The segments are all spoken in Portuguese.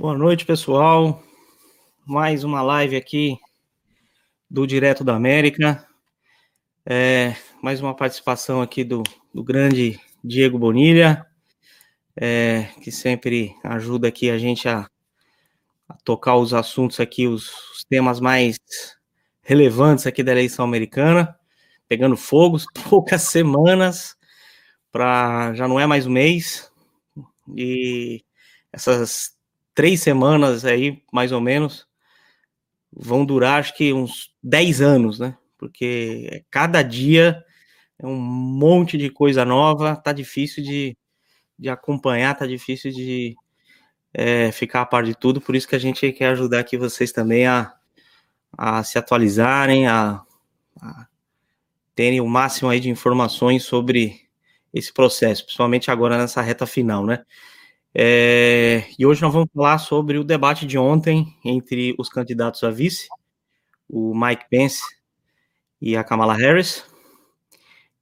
Boa noite, pessoal. Mais uma live aqui do Direto da América. É, mais uma participação aqui do, do grande Diego Bonilha, é, que sempre ajuda aqui a gente a, a tocar os assuntos aqui, os, os, temas mais relevantes aqui da eleição americana, pegando fogo, poucas semanas, para já não é mais um mês, e essas três semanas aí, mais ou menos, vão durar acho que uns 10 anos, né? Porque cada dia é um monte de coisa nova, tá difícil de, de acompanhar, tá difícil de é, ficar a par de tudo, por isso que a gente quer ajudar aqui vocês também a, a se atualizarem, a, a terem o máximo aí de informações sobre esse processo, principalmente agora nessa reta final, né? É, e hoje nós vamos falar sobre o debate de ontem entre os candidatos a vice, o Mike Pence e a Kamala Harris.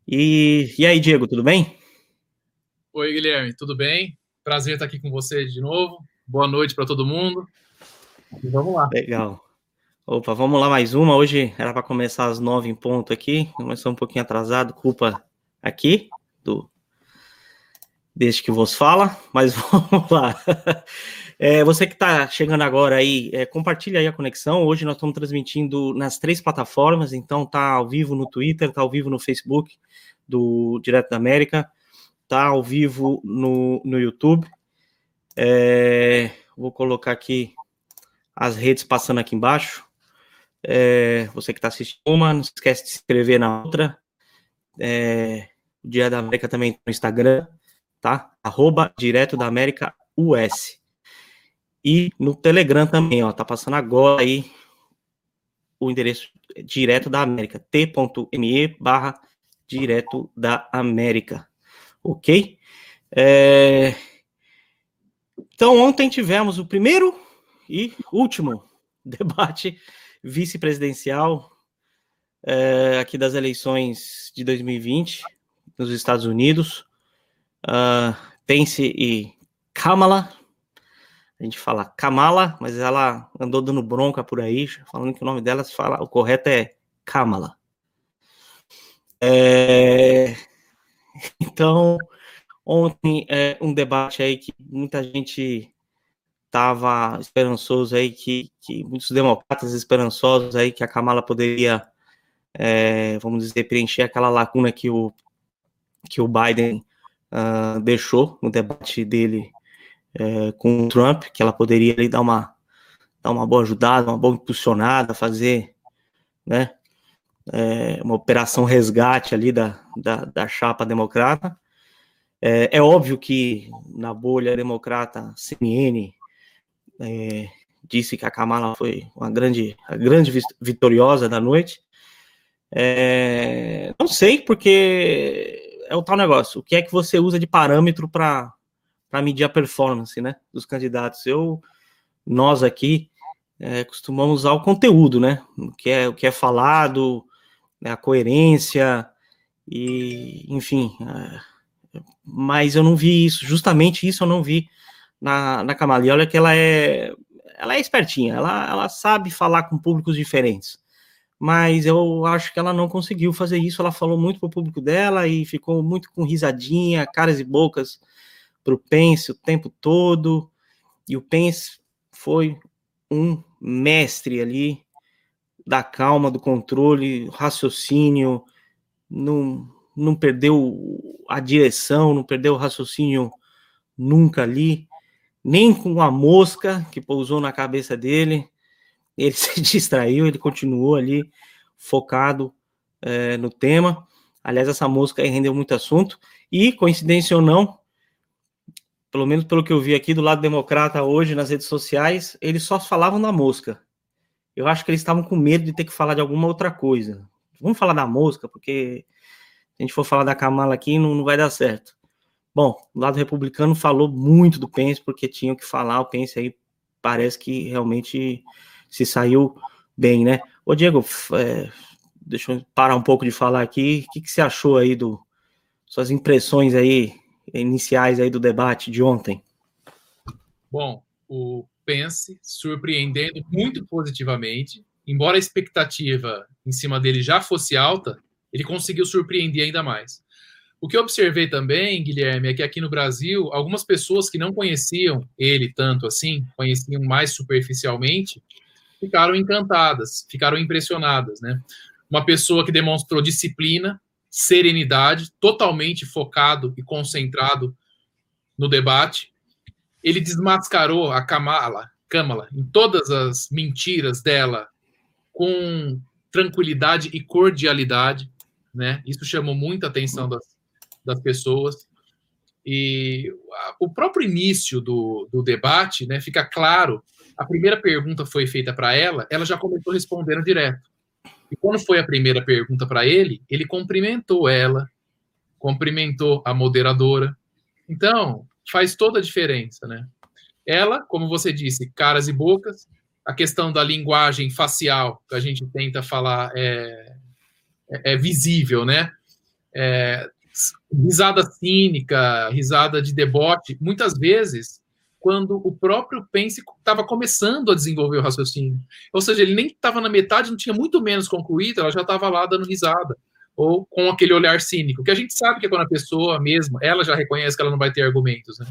E, e aí, Diego, tudo bem? Oi, Guilherme, tudo bem? Prazer estar aqui com você de novo. Boa noite para todo mundo. E vamos lá. Legal. Opa, vamos lá mais uma. Hoje era para começar às nove em ponto aqui. Começou um pouquinho atrasado, culpa aqui desde que vos fala, mas vamos lá. É, você que está chegando agora aí, é, compartilha aí a conexão. Hoje nós estamos transmitindo nas três plataformas, então tá ao vivo no Twitter, tá ao vivo no Facebook do Direto da América, tá ao vivo no, no YouTube. É, vou colocar aqui as redes passando aqui embaixo. É, você que está assistindo uma, não esquece de se inscrever na outra. É, o Dia da América também tá no Instagram tá? Arroba Direto da América US. E no Telegram também, ó, tá passando agora aí o endereço Direto da América, t.me barra Direto da América, ok? É... Então, ontem tivemos o primeiro e último debate vice-presidencial é, aqui das eleições de 2020 nos Estados Unidos uh, Pence e Kamala. A gente fala Kamala, mas ela andou dando bronca por aí, falando que o nome dela se fala, o correto é Kamala. É... Então, ontem é um debate aí que muita gente estava esperançoso aí que, que, muitos democratas esperançosos aí que a Kamala poderia, é, vamos dizer, preencher aquela lacuna que o que o Biden uh, deixou no debate dele uh, com o Trump, que ela poderia ali, dar, uma, dar uma boa ajudada, uma boa impulsionada, fazer né, é, uma operação resgate ali da, da, da chapa democrata. É, é, óbvio que na bolha democrata, CNN disse que a Kamala foi uma grande, a grande vitoriosa da noite. É, não sei, porque é o tal negócio. O que é que você usa de parâmetro para medir a performance, né, dos candidatos? Eu, nós aqui é, costumamos usar o conteúdo, né? O que é o que é falado, né, a coerência e, enfim. É, mas eu não vi isso. Justamente isso eu não vi na, na Kamala. Olha que ela é ela é espertinha. Ela, ela sabe falar com públicos diferentes mas eu acho que ela não conseguiu fazer isso. Ela falou muito para o público dela e ficou muito com risadinha, caras e bocas para o Pence o tempo todo. E o Pence foi um mestre ali da calma, do controle, raciocínio, não, não perdeu a direção, não perdeu o raciocínio nunca ali, nem com a mosca que pousou na cabeça dele ele se distraiu, ele continuou ali focado é, no tema. Aliás, essa música aí rendeu muito assunto. E, coincidência ou não, pelo menos pelo que eu vi aqui do lado democrata hoje nas redes sociais, eles só falavam da mosca. Eu acho que eles estavam com medo de ter que falar de alguma outra coisa. Vamos falar da mosca, porque se a gente for falar da Kamala aqui, não, não vai dar certo. Bom, o lado republicano falou muito do Pence, porque tinham que falar, o Pence aí parece que realmente se saiu bem, né? Ô, Diego, é, deixa eu parar um pouco de falar aqui. O que, que você achou aí do suas impressões aí iniciais aí do debate de ontem? Bom, o Pence surpreendendo muito positivamente, embora a expectativa em cima dele já fosse alta, ele conseguiu surpreender ainda mais. O que eu observei também, Guilherme, é que aqui no Brasil, algumas pessoas que não conheciam ele tanto assim, conheciam mais superficialmente, ficaram encantadas, ficaram impressionadas, né? Uma pessoa que demonstrou disciplina, serenidade, totalmente focado e concentrado no debate. Ele desmascarou a Kamala, Kamala em todas as mentiras dela com tranquilidade e cordialidade, né? Isso chamou muita atenção das, das pessoas. E o próprio início do, do debate, né, fica claro. A primeira pergunta foi feita para ela, ela já começou respondendo direto. E quando foi a primeira pergunta para ele, ele cumprimentou ela, cumprimentou a moderadora. Então, faz toda a diferença, né? Ela, como você disse, caras e bocas, a questão da linguagem facial que a gente tenta falar é, é, é visível, né? É, risada cínica, risada de deboche, muitas vezes quando o próprio Pence estava começando a desenvolver o raciocínio. Ou seja, ele nem estava na metade, não tinha muito menos concluído, ela já estava lá dando risada, ou com aquele olhar cínico, que a gente sabe que é quando a pessoa mesmo, ela já reconhece que ela não vai ter argumentos, né?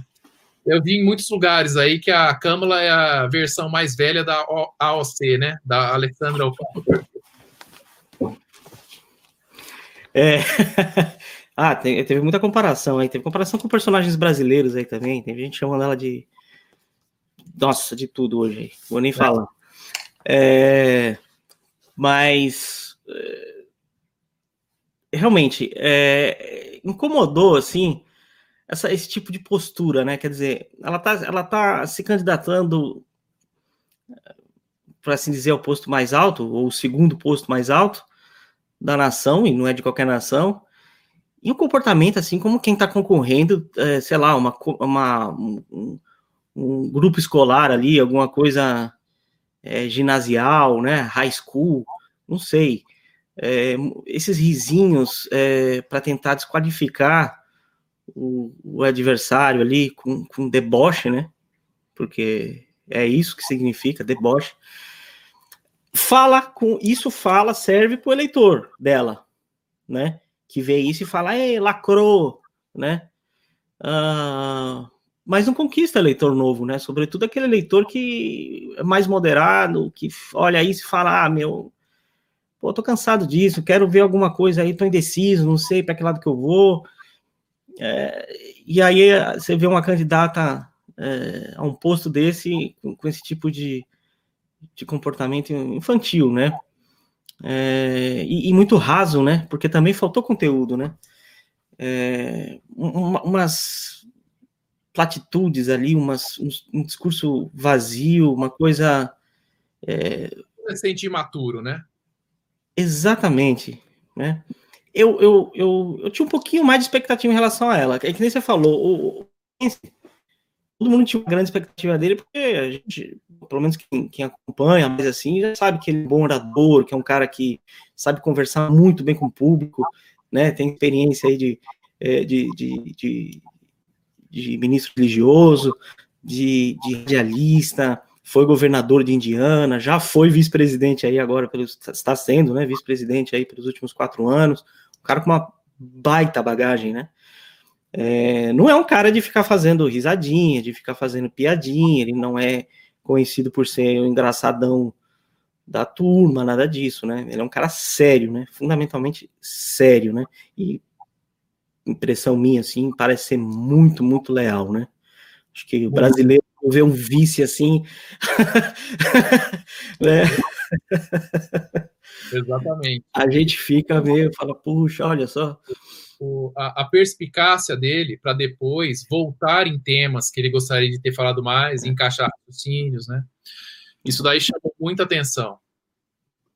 Eu vi em muitos lugares aí que a Câmara é a versão mais velha da AOC, né? Da Alexandra Ocasio. É. ah, teve muita comparação aí. Teve comparação com personagens brasileiros aí também. Tem gente chamando ela de nossa, de tudo hoje aí. Vou nem é. falar. É, mas é, realmente é, incomodou assim essa, esse tipo de postura, né? Quer dizer, ela tá, ela tá se candidatando para assim dizer ao posto mais alto ou o segundo posto mais alto da nação e não é de qualquer nação e o comportamento assim como quem está concorrendo, é, sei lá, uma, uma um, um grupo escolar ali, alguma coisa é, ginasial, né, high school, não sei. É, esses risinhos é, para tentar desqualificar o, o, adversário ali com, com deboche, né? Porque é isso que significa deboche. Fala com isso, fala, serve para o eleitor dela, né? Que vê isso e fala, ei, lacrou, né? Uh, mas não conquista eleitor novo, né? Sobretudo aquele eleitor que é mais moderado, que olha isso e fala: ah, meu, pô, tô cansado disso, quero ver alguma coisa aí, tô indeciso, não sei para que lado que eu vou. É, e aí você vê uma candidata é, a um posto desse com, com esse tipo de, de comportamento infantil, né? É, e, e, muito raso, né? Porque também faltou conteúdo, né? É, umas platitudes ali, umas, um, um discurso vazio, uma coisa. É... Adolescente imaturo, né? Exatamente, né? Eu, eu, eu, eu tinha um pouquinho mais de expectativa em relação a ela. É que nem você falou, o, todo mundo tinha uma grande expectativa dele, porque a gente, pelo menos quem, quem acompanha, mas assim, já sabe que ele é um bom orador, que é um cara que sabe conversar muito bem com o público, né? Tem experiência aí de, é, de, de, de, de ministro religioso, de, de radialista, foi governador de Indiana, já foi vice-presidente aí agora, pelos, está sendo, né, vice-presidente aí pelos últimos quatro anos, um cara com uma baita bagagem, né, é, não é um cara de ficar fazendo risadinha, de ficar fazendo piadinha, ele não é conhecido por ser o um engraçadão da turma, nada disso, né, ele é um cara sério, né, fundamentalmente sério, né, e impressão minha, assim, parece ser muito, muito leal, né? Acho que o brasileiro vê um vice assim. né? Exatamente. A gente fica meio, fala, puxa, olha só. o, a, a, perspicácia dele para depois voltar em temas que ele gostaria de ter falado mais, encaixar raciocínios, né? Isso daí chamou muita atenção.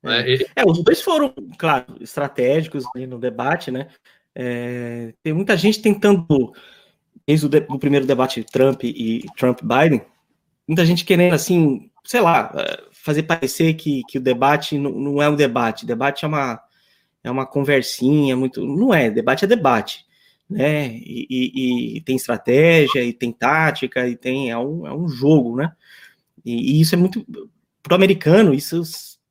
Né? É, é, os dois foram, claro, estratégicos no debate, né? É, tem muita gente tentando, desde o, de, o primeiro debate Trump e Trump-Biden, muita gente querendo, assim, sei lá, é, fazer parecer que, que o debate não, não é um debate. Debate é uma, é uma conversinha, muito. Não é, debate é debate. Né? E, e, e tem estratégia, e tem tática, e tem. É um, é um jogo, né? E, e isso é muito. Para o americano, isso,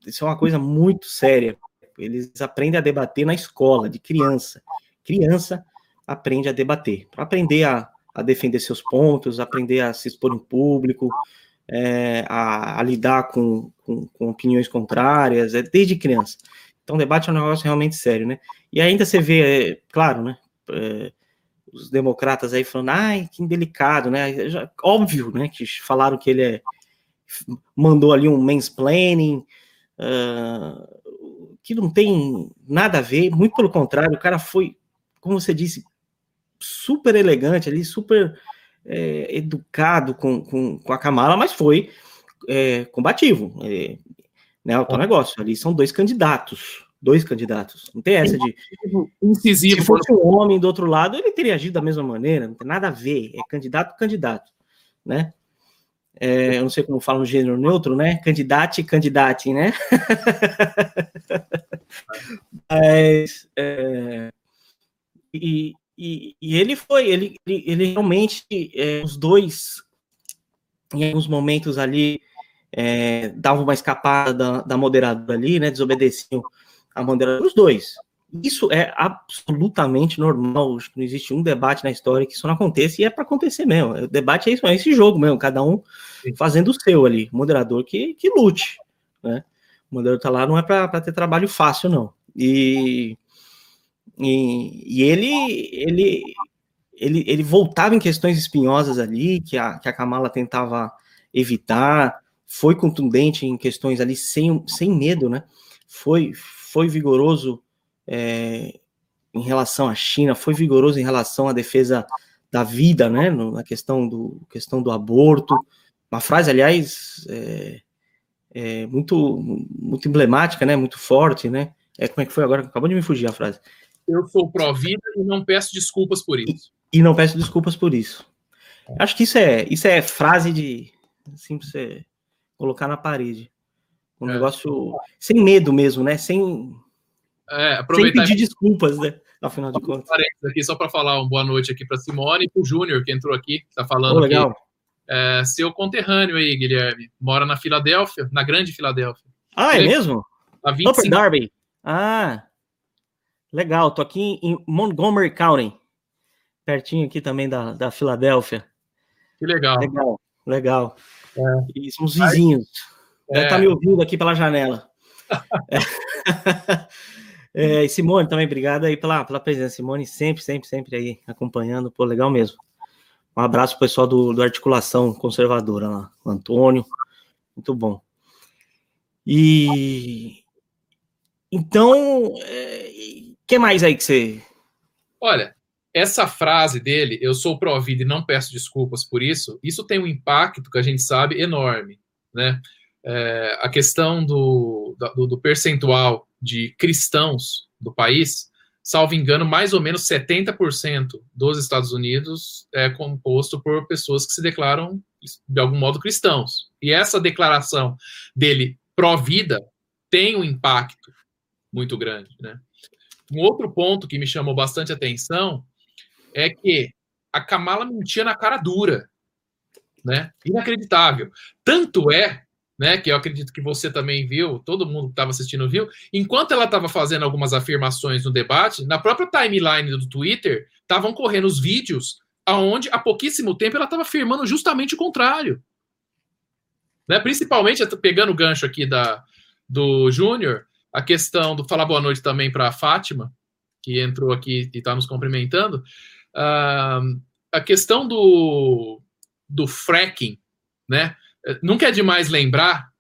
isso é uma coisa muito séria. Eles aprendem a debater na escola, de criança. Criança aprende a debater. Para aprender a, a defender seus pontos, aprender a se expor em público, é, a, a, lidar com, com, com, opiniões contrárias, é desde criança. Então, debate é um negócio realmente sério, né? E ainda você vê, é, claro, né? É, os democratas aí falando, ai, que indelicado, né? Já, óbvio, né? Que falaram que ele é, mandou ali um mansplaining, uh, que não tem nada a ver, muito pelo contrário, o cara foi, como você disse, super elegante ali, super é, educado com, com, com, a Kamala, mas foi é, combativo. É, né, o negócio ali são dois candidatos. Dois candidatos. Não tem essa de. Incisivo. Se fosse um homem do outro lado, ele teria agido da mesma maneira, não tem nada a ver. É candidato candidato. Né? É, eu não sei como fala no gênero neutro, né? Candidate, candidate, né? Mas, é, e, e, e, ele foi, ele, ele, ele realmente, é, os dois, em alguns momentos ali, é, davam uma escapada da, da moderadora ali, né? Desobedeciam a moderadora, os dois. Isso é absolutamente normal. Não existe um debate na história que isso não aconteça, e é para acontecer mesmo. O debate é isso, é esse jogo mesmo, cada um fazendo o seu ali. O moderador que, que lute, né? O moderador tá lá não é para ter trabalho fácil, não. E, e, e, ele, ele, ele, ele voltava em questões espinhosas ali, que a, que a Kamala tentava evitar, foi contundente em questões ali sem, sem medo, né? Foi, foi vigoroso é, em relação à China, foi vigoroso em relação à defesa da vida, né, na questão do, questão do aborto. Uma frase, aliás, é, é muito, muito emblemática, né, muito forte, né. É, como é que foi agora? Acabou de me fugir a frase. Eu sou pró-vida e não peço desculpas por isso. E, e, não peço desculpas por isso. Acho que isso é, isso é frase de, assim, pra você colocar na parede. Um é. negócio sem medo mesmo, né, sem é, aproveitar. Sem pedir desculpas, né? Afinal de contas. Aqui só para falar uma boa noite aqui para Simone e para o Júnior, que entrou aqui, está falando. Oh, legal. É, seu conterrâneo aí, Guilherme. Mora na Filadélfia, na Grande Filadélfia. Ah, é mesmo? A 25... Upper Darby. Ah, legal. Tô aqui em Montgomery County, pertinho aqui também da, da Filadélfia. Que legal. Legal, legal. É. E somos vizinhos. Deve estar é. tá me ouvindo aqui pela janela. é. É, e Simone também, obrigado aí pela, pela presença. Simone sempre, sempre, sempre aí acompanhando. Pô, legal mesmo. Um abraço pro pessoal do, do Articulação Conservadora lá, o Antônio. Muito bom. E então, é, que mais aí que você. Olha, essa frase dele, eu sou pró-vida e não peço desculpas por isso, isso tem um impacto que a gente sabe enorme, né? É, a questão do, do, do percentual de cristãos do país, salvo engano, mais ou menos 70% dos Estados Unidos é composto por pessoas que se declaram, de algum modo, cristãos. E essa declaração dele pró-vida tem um impacto muito grande. Né? Um outro ponto que me chamou bastante atenção é que a Kamala mentia na cara dura. Né? Inacreditável. Tanto é né, que eu acredito que você também viu, todo mundo que estava assistindo viu, enquanto ela estava fazendo algumas afirmações no debate, na própria timeline do Twitter, estavam correndo os vídeos aonde há pouquíssimo tempo ela estava afirmando justamente o contrário. Né? Principalmente, pegando o gancho aqui da, do Júnior, a questão do falar boa noite também para a Fátima, que entrou aqui e está nos cumprimentando, uh, a questão do, do fracking, né? nunca é demais lembrar,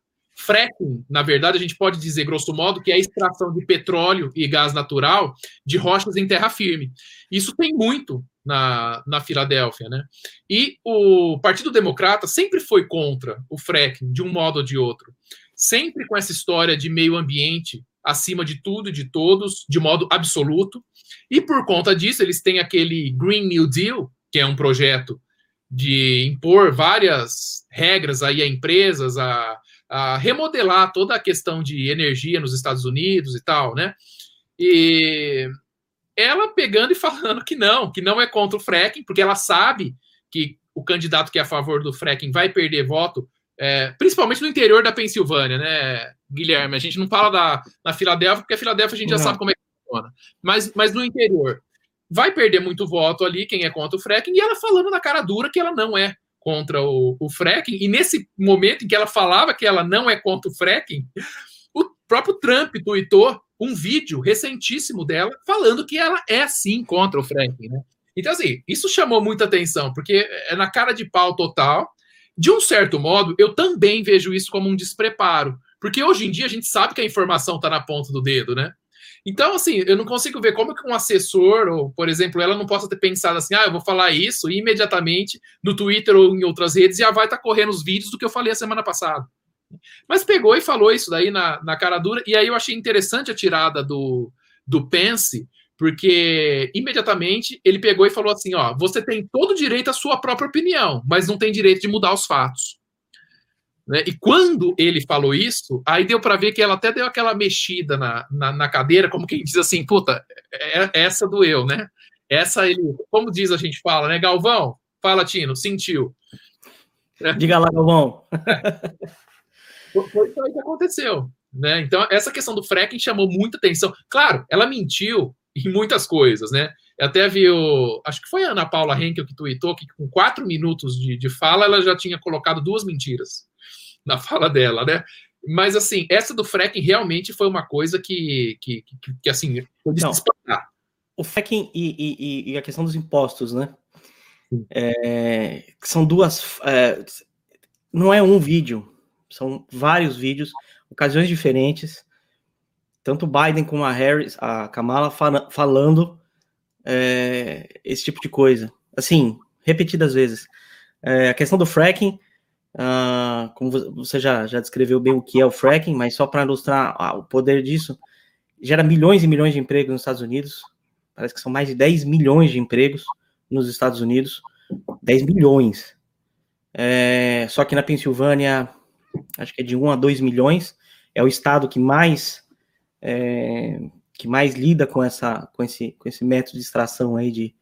Fracking, na verdade, a gente pode dizer, grosso modo, que é a extração de petróleo e gás natural de rochas em terra firme. Isso tem muito na, na Filadélfia, né? E o Partido Democrata sempre foi contra o fracking, de um modo ou de outro. Sempre com essa história de meio ambiente acima de tudo e de todos, de modo absoluto. E por conta disso, eles têm aquele Green New Deal, que é um projeto de impor várias regras aí a empresas, a, a remodelar toda a questão de energia nos Estados Unidos e tal, né? E ela pegando e falando que não, que não é contra o fracking, porque ela sabe que o candidato que é a favor do fracking vai perder voto, é, principalmente no interior da Pensilvânia, né, Guilherme? A gente não fala da, na Filadélfia, porque a Filadélfia a gente já não. sabe como é que funciona. Mas, mas no interior, vai perder muito voto ali quem é contra o fracking, e ela falando na cara dura que ela não é contra o, o fracking, e nesse momento em que ela falava que ela não é contra o fracking, o próprio Trump tweetou um vídeo recentíssimo dela falando que ela é sim contra o fracking, né? Então, assim, isso chamou muita atenção, porque é na cara de pau total. De um certo modo, eu também vejo isso como um despreparo, porque hoje em dia a gente sabe que a informação está na ponta do dedo, né? Então, assim, eu não consigo ver como que um assessor, ou, por exemplo, ela não possa ter pensado assim, ah, eu vou falar isso e imediatamente no Twitter ou em outras redes já vai estar tá correndo os vídeos do que eu falei a semana passada. Mas pegou e falou isso daí na, na cara dura, e aí eu achei interessante a tirada do, do Pence, porque imediatamente ele pegou e falou assim: ó, você tem todo o direito à sua própria opinião, mas não tem direito de mudar os fatos. Né? E quando ele falou isso, aí deu para ver que ela até deu aquela mexida na, na, na, cadeira, como quem diz assim, puta, é, é, essa doeu, né? Essa ele, como diz a gente fala, né? Galvão, fala, Tino, sentiu. Diga lá, Galvão. Foi isso aí que aconteceu. Né? Então, essa questão do fracking chamou muita atenção. Claro, ela mentiu em muitas coisas, né? Eu até vi o. Acho que foi a Ana Paula Henkel que tweetou que com quatro minutos de, de fala ela já tinha colocado duas mentiras na fala dela, né? Mas, assim, essa do fracking realmente foi uma coisa que, que, que, que assim, foi O fracking e, e, e, a questão dos impostos, né? É, são duas. É, não é um vídeo, são vários vídeos, ocasiões diferentes. Tanto Biden como a Harris, a Kamala, falando é, esse tipo de coisa. Assim, repetidas vezes. É, a questão do fracking Uh, como você já, já descreveu bem o que é o fracking, mas só para ilustrar ah, o poder disso, gera milhões e milhões de empregos nos Estados Unidos. Parece que são mais de 10 milhões de empregos nos Estados Unidos. 10 milhões. É, só que na Pensilvânia, acho que é de 1 a 2 milhões. É o estado que mais é, que mais lida com essa com esse, com esse método de extração aí de,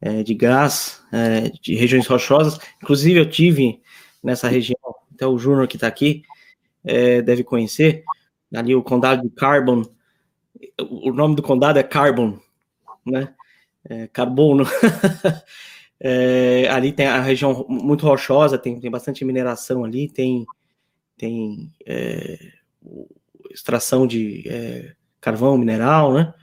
é, de gás é, de regiões rochosas. Inclusive, eu tive nessa região, até o Júnior que está aqui é, deve conhecer, ali o condado de Carbon, o nome do condado é Carbon, né? É, carbono. é, ali tem a região muito rochosa, tem, tem bastante mineração ali, tem, tem é, extração de é, carvão, mineral, né?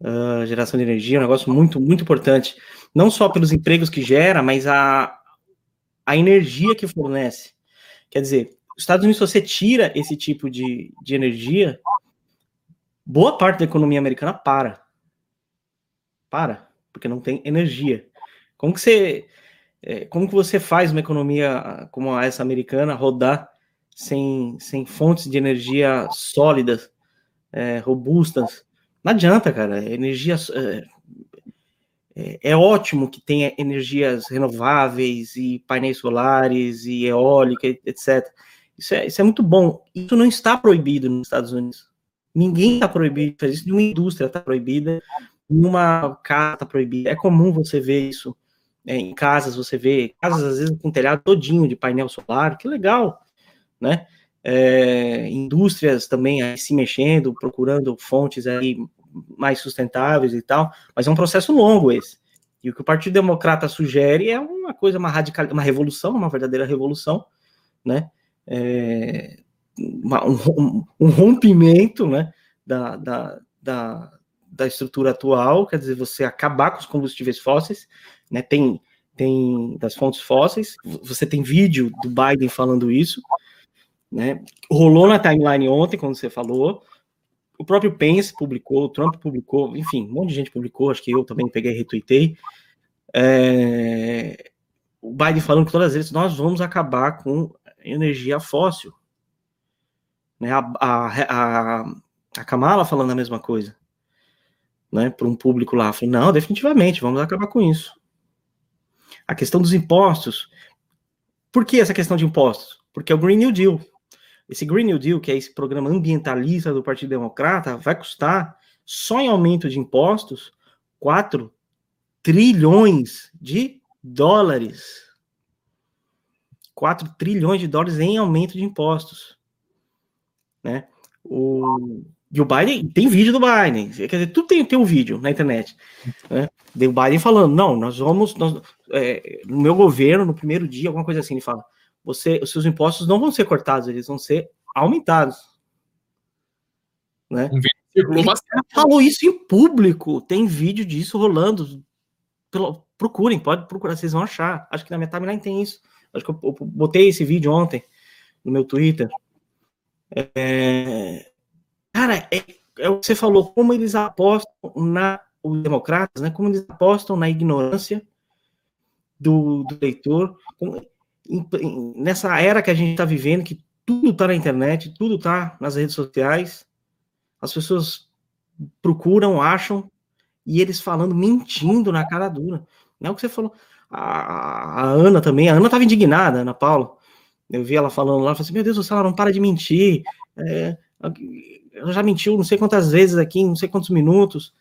Uh, geração de energia, um negócio muito, muito importante. Não só pelos empregos que gera, mas a, a energia que fornece. Quer dizer, os Estados Unidos, se você tira esse tipo de, de energia, boa parte da economia americana para. Para, porque não tem energia. Como que você, é, como que você faz uma economia como essa americana rodar sem, sem fontes de energia sólidas, é, robustas? Não adianta, cara. Energia é, é, é, ótimo que tenha energias renováveis e painéis solares e eólica, etc. Isso é, isso é muito bom. Isso não está proibido nos Estados Unidos. Ninguém está proibido de fazer isso. Indústria está proibida. Nenhuma casa está proibida. É comum você ver isso é, em casas. Você vê casas, às vezes, com telhado todinho de painel solar. Que legal, né? É, indústrias também se mexendo, procurando fontes aí mais sustentáveis e tal, mas é um processo longo esse. E o que o Partido Democrata sugere é uma coisa, uma radical, uma revolução, uma verdadeira revolução, né? É, uma, um, um, rompimento, né? Da, da, da, da, estrutura atual, quer dizer, você acabar com os combustíveis fósseis, né? Tem, tem das fontes fósseis. Você tem vídeo do Biden falando isso. Né? Rolou na timeline ontem, quando você falou. O próprio Pence publicou, o Trump publicou, enfim, um monte de gente publicou, acho que eu também peguei e retuitei. É, o Biden falando que todas as vezes nós vamos acabar com energia fóssil. Né? A, a, a, a Kamala falando a mesma coisa. Né, para um público lá. Falei, não, definitivamente, vamos acabar com isso. A questão dos impostos. Por que essa questão de impostos? Porque é o Green New Deal. Esse Green New Deal, que é esse programa ambientalista do Partido Democrata, vai custar, só em aumento de impostos, 4 trilhões de dólares. 4 trilhões de dólares em aumento de impostos. Né? O, e o Biden, tem vídeo do Biden, quer dizer, tudo tem, tem um vídeo na internet. Né? O Biden falando, não, nós vamos, nós, é, no meu governo, no primeiro dia, alguma coisa assim, ele fala, você, os seus impostos não vão ser cortados, eles vão ser aumentados. Né? Ele falou isso em público, tem vídeo disso rolando. Pelo, procurem, pode procurar, vocês vão achar. Acho que na minha timeline tem isso. Acho que eu, eu botei esse vídeo ontem no meu Twitter. É, cara, é, é, o que você falou, como eles apostam na os democratas, né? Como eles apostam na ignorância do, do leitor, nessa era que a gente está vivendo, que tudo está na internet, tudo está nas redes sociais, as pessoas procuram, acham, e eles falando, mentindo na cara dura. Não é o que você falou. A, a Ana também, a Ana estava indignada, Ana Paula. Eu vi ela falando lá, falei assim, meu Deus, ela não para de mentir. É, ela já mentiu não sei quantas vezes aqui, não sei quantos minutos.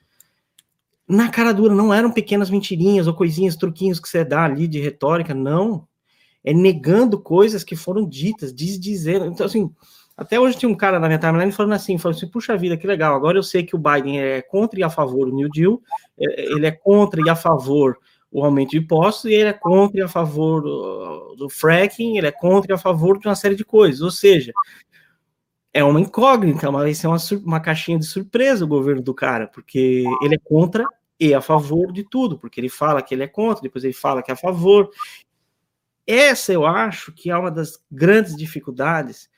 Na cara dura, não eram pequenas mentirinhas ou coisinhas, truquinhos que você dá ali de retórica, não é negando coisas que foram ditas, desdizendo. Então, assim, até hoje tinha um cara na minha timeline falando assim, falando assim, puxa vida, que legal, agora eu sei que o Biden é contra e a favor do New Deal, é, ele é contra e a favor o aumento de impostos, e ele é contra e a favor do, do fracking, ele é contra e a favor de uma série de coisas, ou seja, é uma incógnita, mas vai ser uma, uma caixinha de surpresa o governo do cara, porque ele é contra e a favor de tudo, porque ele fala que ele é contra, depois ele fala que é a favor, essa eu acho que é uma das grandes dificuldades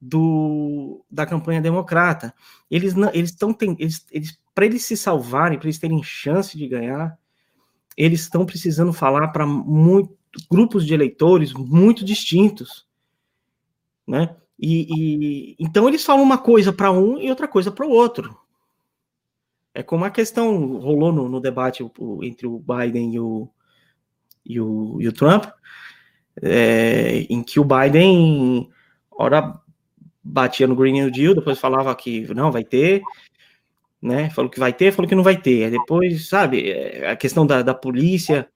do, da campanha democrata. Eles não, eles estão eles, eles para eles se salvarem, para eles terem chance de ganhar, eles estão precisando falar para grupos de eleitores muito distintos, né? E, e então eles falam uma coisa para um e outra coisa para o outro. É como a questão rolou no, no debate entre o Biden e o, e o, e o Trump é, em que o Biden, ora, batia no Green New Deal, depois falava que não, vai ter, né? Falou que vai ter, falou que não vai ter. Aí depois, sabe, é, a questão da, da polícia,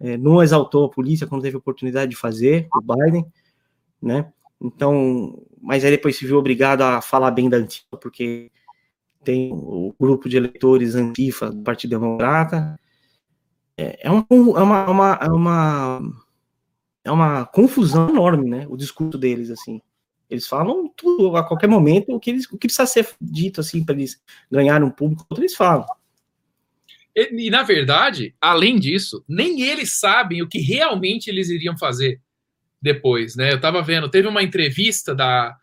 é, não exaltou a polícia quando teve oportunidade de fazer, o Biden, né? Então, mas aí depois se viu obrigado a falar bem da Antifa, porque tem o grupo de eleitores Antifa do Partido Democrata. É, é uma, é uma, uma, é uma é uma confusão enorme, né? O discurso deles, assim. Eles falam tudo, a qualquer momento, o que, eles, o que precisa ser dito, assim, para eles ganharem um público, eles falam. E, e, na verdade, além disso, nem eles sabem o que realmente eles iriam fazer depois, né? Eu estava vendo, teve uma entrevista da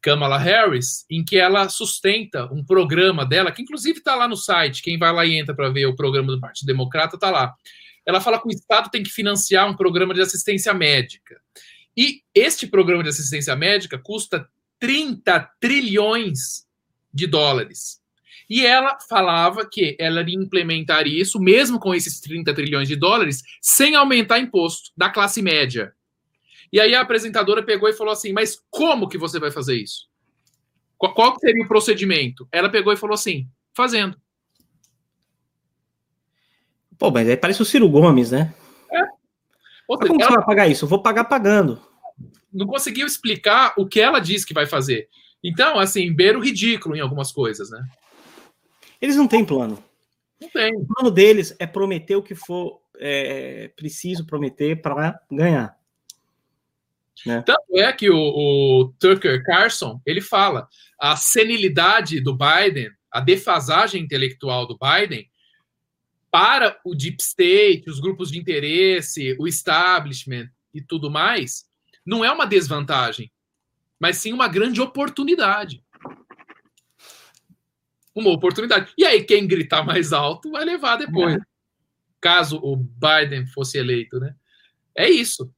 Kamala Harris em que ela sustenta um programa dela, que inclusive está lá no site, quem vai lá e entra para ver o programa do Partido Democrata está lá ela fala que o Estado tem que financiar um programa de assistência médica. E este programa de assistência médica custa 30 trilhões de dólares. E ela falava que ela iria implementar isso, mesmo com esses 30 trilhões de dólares, sem aumentar imposto da classe média. E aí a apresentadora pegou e falou assim: Mas como que você vai fazer isso? Qual seria o procedimento? Ela pegou e falou assim: Fazendo. Pô, mas aí parece o Ciro Gomes, né? É. Outra, como ela... você vai pagar isso? Eu vou pagar pagando. Não conseguiu explicar o que ela disse que vai fazer. Então, assim, beira o ridículo em algumas coisas, né? Eles não têm plano. Não tem. O plano deles é prometer o que for é, preciso prometer para ganhar. Né? Tanto é que o, o, Tucker Carlson ele fala a senilidade do Biden, a defasagem intelectual do Biden para o deep state, os grupos de interesse, o establishment e tudo mais, não é uma desvantagem. mas sim uma grande oportunidade. Uma oportunidade. E aí, quem gritar mais alto vai levar depois. É. Caso o Biden fosse eleito, né? É isso.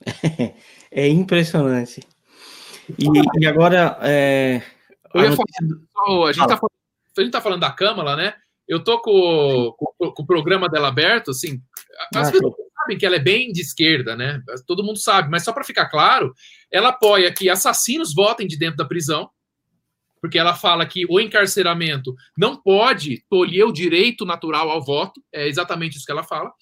É impressionante. E, e agora. É, a, notícia... falar, a, gente tá falando, a gente tá falando da Câmara, né? Eu tô com, com, com o programa dela aberto, assim. As ah, pessoas sabem que ela é bem de esquerda, né? Todo mundo sabe, mas só para ficar claro, ela apoia que assassinos votem de dentro da prisão, porque ela fala que o encarceramento não pode tolher o direito natural ao voto, é exatamente isso que ela fala.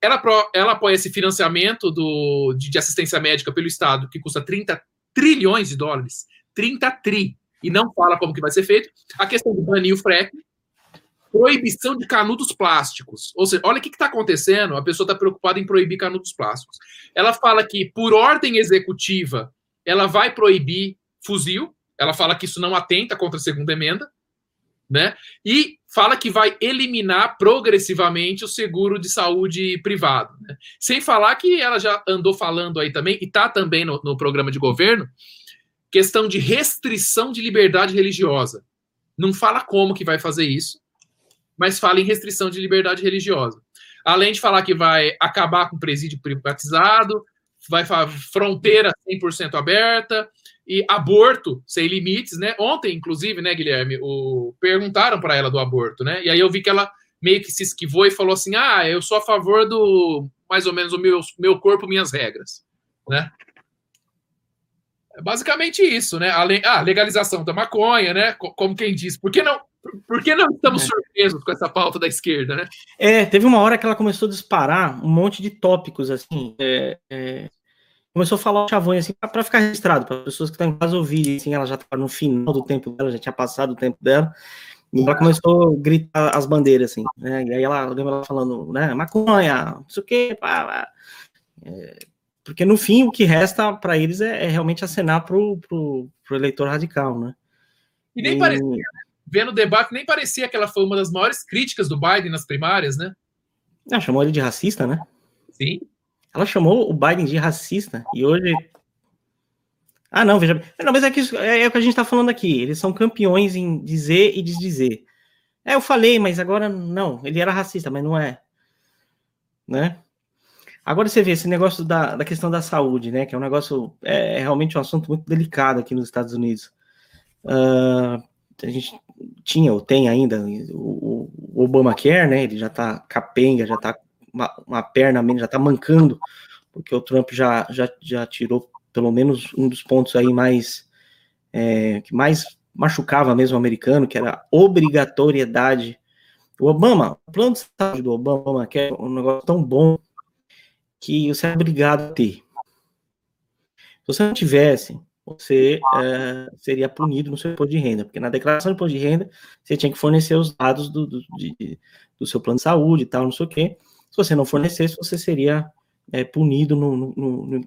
Ela, ela apoia esse financiamento do, de, de assistência médica pelo Estado, que custa 30 trilhões de dólares. 30 tri. E não fala como que vai ser feito. A questão do banir o frete, proibição de canudos plásticos. Ou seja, olha o que está acontecendo. A pessoa está preocupada em proibir canudos plásticos. Ela fala que, por ordem executiva, ela vai proibir fuzil. Ela fala que isso não atenta contra a segunda emenda. Né? E fala que vai eliminar progressivamente o seguro de saúde privado. Né? Sem falar que ela já andou falando aí também, e está também no, no programa de governo, questão de restrição de liberdade religiosa. Não fala como que vai fazer isso, mas fala em restrição de liberdade religiosa. Além de falar que vai acabar com o presídio privatizado, vai fronteira 100% aberta, e aborto sem limites, né? Ontem, inclusive, né, Guilherme, o... perguntaram para ela do aborto, né? E aí eu vi que ela meio que se esquivou e falou assim: ah, eu sou a favor do mais ou menos o meu, meu corpo, minhas regras, né? É basicamente isso, né? A, ah, legalização da maconha, né? Como quem diz, por que não? Por que não estamos é. surpresos com essa pauta da esquerda, né? É, teve uma hora que ela começou a disparar um monte de tópicos, assim, é, é começou a falar o chavão assim, para ficar registrado, para pessoas que estão em casa ouvirem, assim, ela já estava no final do tempo dela, já tinha passado o tempo dela, e ela começou a gritar as bandeiras, assim, né, e aí ela, ela falando, né, maconha, não sei o quê, pá, pá. É, porque no fim o que resta para eles é, é, realmente acenar pro, pro, pro eleitor radical, né. E nem e... parecia, né? Vendo o debate, nem parecia que ela foi uma das maiores críticas do Biden nas primárias, né? Ah, chamou ele de racista, né? Sim. Ela chamou o Biden de racista e hoje. Ah, não, veja. Não, mas é, que, é, é o que a gente está falando aqui. Eles são campeões em dizer e desdizer. É, eu falei, mas agora não. Ele era racista, mas não é. Né? Agora você vê esse negócio da, da questão da saúde, né? Que é um negócio, é, é realmente um assunto muito delicado aqui nos Estados Unidos. Uh, a gente tinha, ou tem ainda, o, o Obamacare, né? Ele já tá capenga, já tá uma, uma perna já está mancando, porque o Trump já, já, já tirou pelo menos um dos pontos aí mais é, que mais machucava mesmo o americano, que era a obrigatoriedade. O Obama, o plano de saúde do Obama, que é um negócio tão bom que você é obrigado a ter. Se você não tivesse, você é, seria punido no seu imposto de renda, porque na declaração de imposto de renda você tinha que fornecer os dados do, do, de, do seu plano de saúde e tal, não sei o quê. Se você não fornecesse, você seria é, punido no, no, no,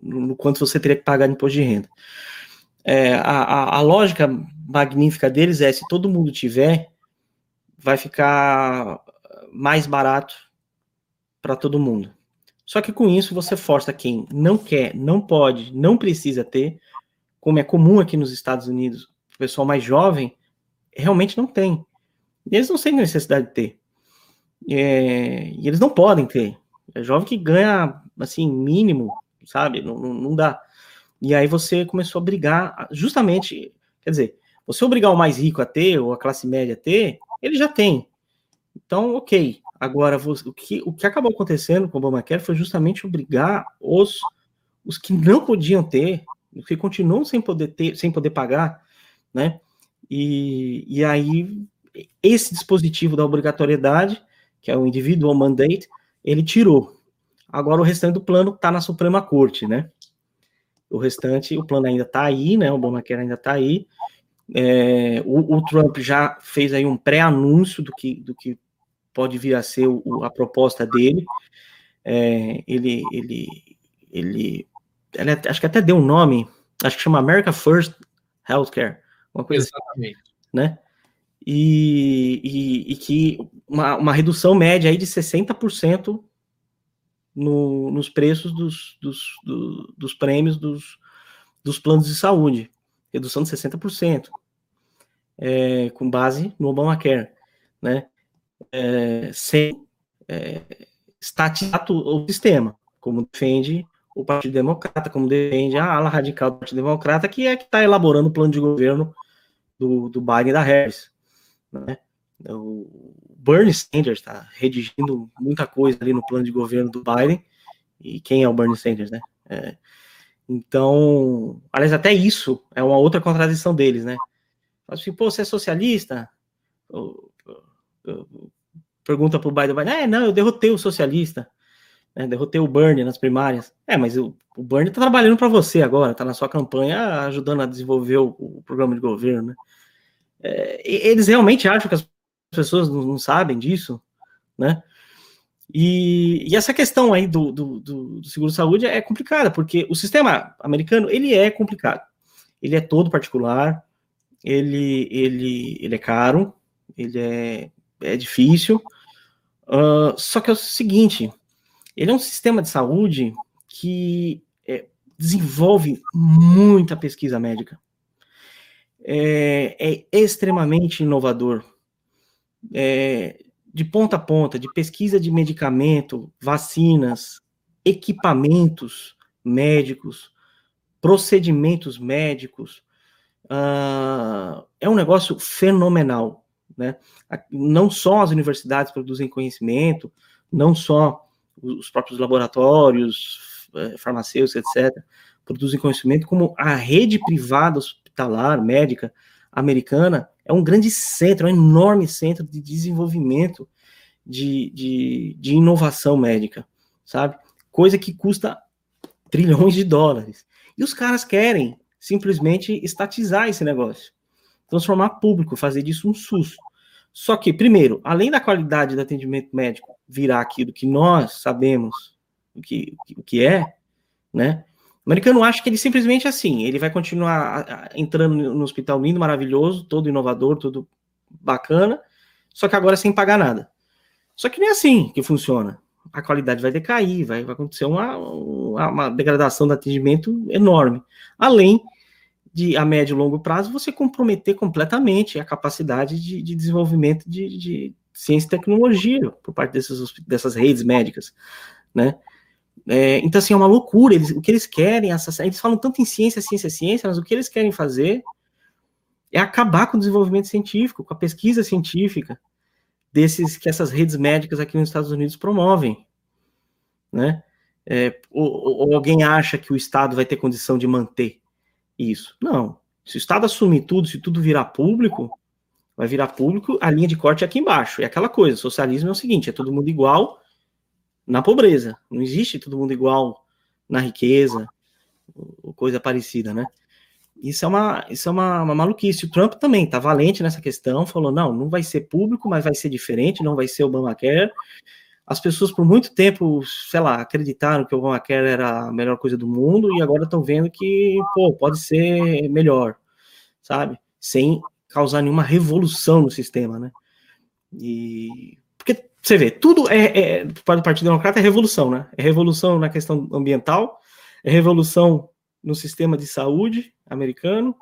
no, quanto você teria que pagar de imposto de renda. É, a, a, lógica magnífica deles é: se todo mundo tiver, vai ficar mais barato para todo mundo. Só que com isso você força quem não quer, não pode, não precisa ter, como é comum aqui nos Estados Unidos, o pessoal mais jovem realmente não tem. Eles não têm necessidade de ter. É, e eles não podem ter. É jovem que ganha, assim, mínimo, sabe? Não, não, não, dá. E aí você começou a brigar, justamente, quer dizer, você obrigar o mais rico a ter, ou a classe média a ter, ele já tem. Então, ok. Agora, o que, o que acabou acontecendo com o Obamacare foi justamente obrigar os, os que não podiam ter, que continuam sem poder ter, sem poder pagar, né? E, e aí, esse dispositivo da obrigatoriedade que é o individual mandate, ele tirou. Agora o restante do plano está na Suprema Corte, né? O restante, o plano ainda está aí, né? O Obamacare ainda está aí. É, o, o, Trump já fez aí um pré-anúncio do que, do que pode vir a ser o, a proposta dele. É, ele, ele, ele, ele, acho que até deu um nome, acho que chama America First Healthcare, uma coisa assim, Exatamente. Assim, né? e, e, e que uma, uma, redução média aí de 60% no, nos preços dos, dos, do, dos prêmios dos, dos planos de saúde, redução de 60%, é, com base no Obamacare, né? É, sem é, estatizar o sistema, como defende o Partido Democrata, como defende a ala radical do Partido Democrata, que é que está elaborando o plano de governo do, do Biden e da Harris. Né? O Bernie Sanders está redigindo muita coisa ali no plano de governo do Biden. E quem é o Bernie Sanders, né? É, então, aliás, até isso é uma outra contradição deles, né? Assim, pô, você é socialista? Pergunta para o Biden, é, não, eu derrotei o socialista, né, derrotei o Bernie nas primárias. É, mas o, o Bernie está trabalhando para você agora, está na sua campanha ajudando a desenvolver o, o programa de governo, né? É, eles realmente acham que as pessoas não, não sabem disso, né? E, e, essa questão aí do, do, do seguro-saúde é complicada, porque o sistema americano, ele é complicado. Ele é todo particular, ele, ele, ele é caro, ele é, é difícil, uh, só que é o seguinte, ele é um sistema de saúde que é, desenvolve muita pesquisa médica, é, é extremamente inovador, é, de ponta a ponta, de pesquisa de medicamento, vacinas, equipamentos médicos, procedimentos médicos, uh, é um negócio fenomenal, né? Não só as universidades produzem conhecimento, não só os próprios laboratórios, eh, farmacêuticos, etc., produzem conhecimento, como a rede privada hospitalar, médica, americana, é um grande centro, é um enorme centro de desenvolvimento de, de, de inovação médica, sabe? Coisa que custa trilhões de dólares. E os caras querem simplesmente estatizar esse negócio, transformar público, fazer disso um SUS. Só que, primeiro, além da qualidade do atendimento médico virar aquilo que nós sabemos o que, o que é, né? O americano acha que ele simplesmente assim, ele vai continuar entrando no hospital lindo, maravilhoso, todo inovador, todo bacana, só que agora sem pagar nada. Só que não é assim que funciona. A qualidade vai decair, vai, vai acontecer uma, uma, degradação do atendimento enorme. Além de, a médio e longo prazo, você comprometer completamente a capacidade de, de desenvolvimento de, de, ciência e tecnologia por parte dessas, dessas redes médicas, né? É, então, assim, é uma loucura. Eles, o que eles querem, eles falam tanto em ciência, ciência, ciência, mas o que eles querem fazer é acabar com o desenvolvimento científico, com a pesquisa científica desses que essas redes médicas aqui nos Estados Unidos promovem, né? É, ou, ou, alguém acha que o Estado vai ter condição de manter isso? Não. Se o Estado assumir tudo, se tudo virar público, vai virar público, a linha de corte é aqui embaixo. É aquela coisa, socialismo é o seguinte, é todo mundo igual, na pobreza. Não existe todo mundo igual na riqueza, ou coisa parecida, né? Isso é uma, isso é uma, uma maluquice. O Trump também tá valente nessa questão, falou: não, não vai ser público, mas vai ser diferente, não vai ser Obamacare. As pessoas por muito tempo, sei lá, acreditaram que o Obamacare era a melhor coisa do mundo e agora estão vendo que, pô, pode ser melhor, sabe? Sem causar nenhuma revolução no sistema, né? E porque você vê, tudo é, é para o Partido Democrata é revolução, né? É revolução na questão ambiental, é revolução no sistema de saúde americano,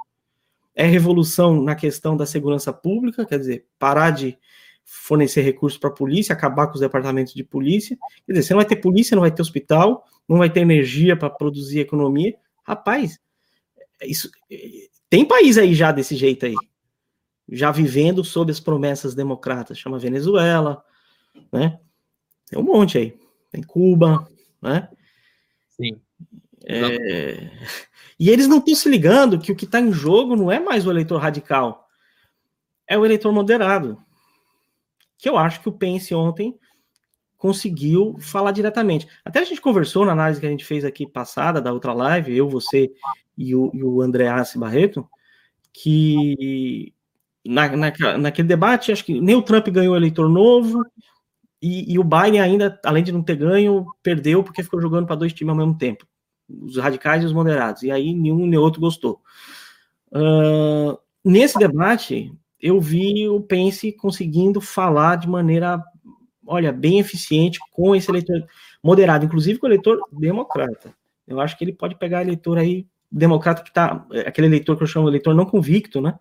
é revolução na questão da segurança pública, quer dizer, parar de fornecer recursos para a polícia, acabar com os departamentos de polícia. Quer dizer, você não vai ter polícia, não vai ter hospital, não vai ter energia para produzir economia. Rapaz, isso tem país aí já desse jeito aí, já vivendo sob as promessas democratas, chama Venezuela, né? Tem um monte aí. Tem Cuba, né? Sim. É... E eles não estão se ligando que o que está em jogo não é mais o eleitor radical, é o eleitor moderado. Que eu acho que o Pence ontem conseguiu falar diretamente. Até a gente conversou na análise que a gente fez aqui passada, da outra live, eu, você e o, e o Barreto, que na, na, naquele debate, acho que nem o Trump ganhou eleitor novo, e, e, o Biden ainda, além de não ter ganho, perdeu porque ficou jogando para dois times ao mesmo tempo, os radicais e os moderados. E aí nenhum nem outro gostou. Uh, nesse debate, eu vi o Pence conseguindo falar de maneira, olha, bem eficiente com esse eleitor moderado, inclusive com o eleitor democrata. Eu acho que ele pode pegar eleitor aí democrata que tá, aquele eleitor que eu chamo de eleitor não convicto, né?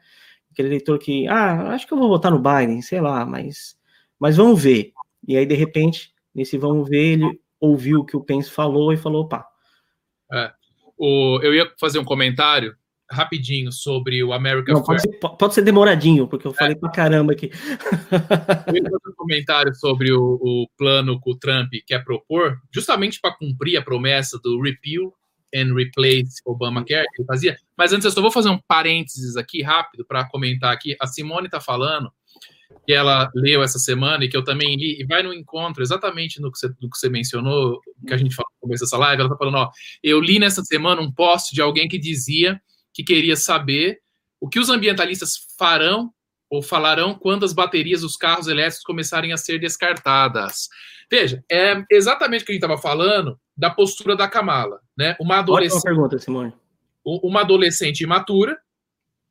Aquele eleitor que, ah, acho que eu vou votar no Biden, sei lá, mas, mas vamos ver. E aí, de repente, nesse vamos ver, ele ouviu o que o Pence falou e falou, opa. É. O, eu ia fazer um comentário rapidinho sobre o America Não, pode, ser, pode ser demoradinho, porque eu falei é. pra caramba aqui. Eu um comentário sobre o, o plano que o Trump quer propor, justamente para cumprir a promessa do repeal and replace Obamacare que ele fazia. Mas antes, eu só vou fazer um parênteses aqui rápido para comentar aqui. A Simone está falando que ela leu essa semana e que eu também li, e vai no encontro exatamente no que você, no que você mencionou, que a gente falou no começo dessa live. Ela está falando: ó, eu li nessa semana um post de alguém que dizia que queria saber o que os ambientalistas farão ou falarão quando as baterias dos carros elétricos começarem a ser descartadas. Veja, é exatamente o que a gente estava falando da postura da Kamala, né? Uma adolescente, pergunta, Simone. Uma adolescente imatura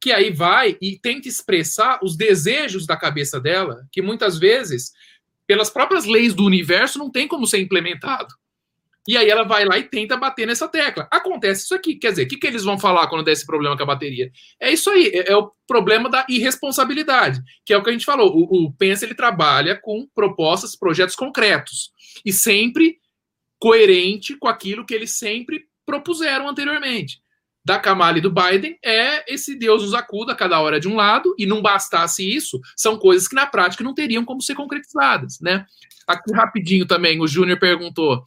que aí vai e tenta expressar os desejos da cabeça dela, que muitas vezes, pelas próprias leis do universo, não tem como ser implementado. E aí ela vai lá e tenta bater nessa tecla. Acontece isso aqui. Quer dizer, o que, que eles vão falar quando der esse problema com a bateria? É isso aí, é, é o problema da irresponsabilidade, que é o que a gente falou. O, o ele trabalha com propostas, projetos concretos. E sempre coerente com aquilo que eles sempre propuseram anteriormente. Da Kamala e do Biden é esse Deus nos acuda cada hora de um lado, e não bastasse isso, são coisas que na prática não teriam como ser concretizadas, né? Aqui rapidinho também, o Júnior perguntou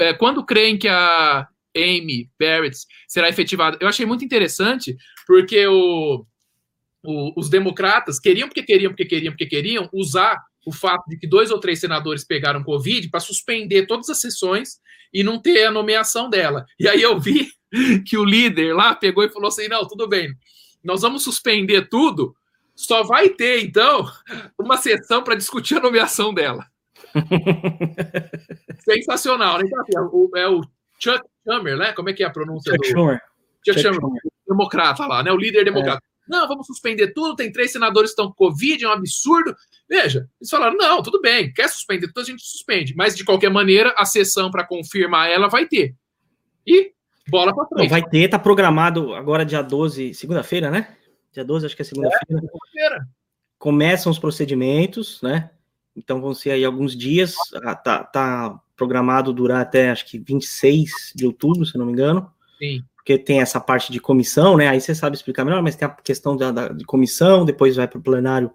é, quando creem que a Amy Barrett será efetivada? Eu achei muito interessante, porque o, o, os democratas queriam, porque queriam, porque queriam, porque queriam, usar o fato de que dois ou três senadores pegaram Covid para suspender todas as sessões e não ter a nomeação dela. E aí eu vi que o líder lá pegou e falou assim: não, tudo bem, nós vamos suspender tudo, só vai ter, então, uma sessão para discutir a nomeação dela. Sensacional, né? É, o, é Chuck Schumer, né? Como é que é a pronúncia Chuck do... Schumer. Chuck, Chuck Schumer, democrata lá, né? O líder democrata. É. Não, vamos suspender tudo, tem três senadores que estão com Covid, é um absurdo. Veja, eles falaram, não, tudo bem, quer suspender tudo, a gente suspende. Mas, de qualquer maneira, a sessão para confirmar ela vai ter. E bola para frente. Não, vai ter, tá programado agora dia 12, segunda-feira, né? Dia 12, acho que é segunda-feira. É, segunda Começam os procedimentos, né? Então vão ser aí alguns dias, ah, tá, tá programado durar até acho que 26 de outubro, se não me engano. Sim. Porque tem essa parte de comissão, né? Aí você sabe explicar melhor, mas tem a questão da, da de comissão, depois vai para o plenário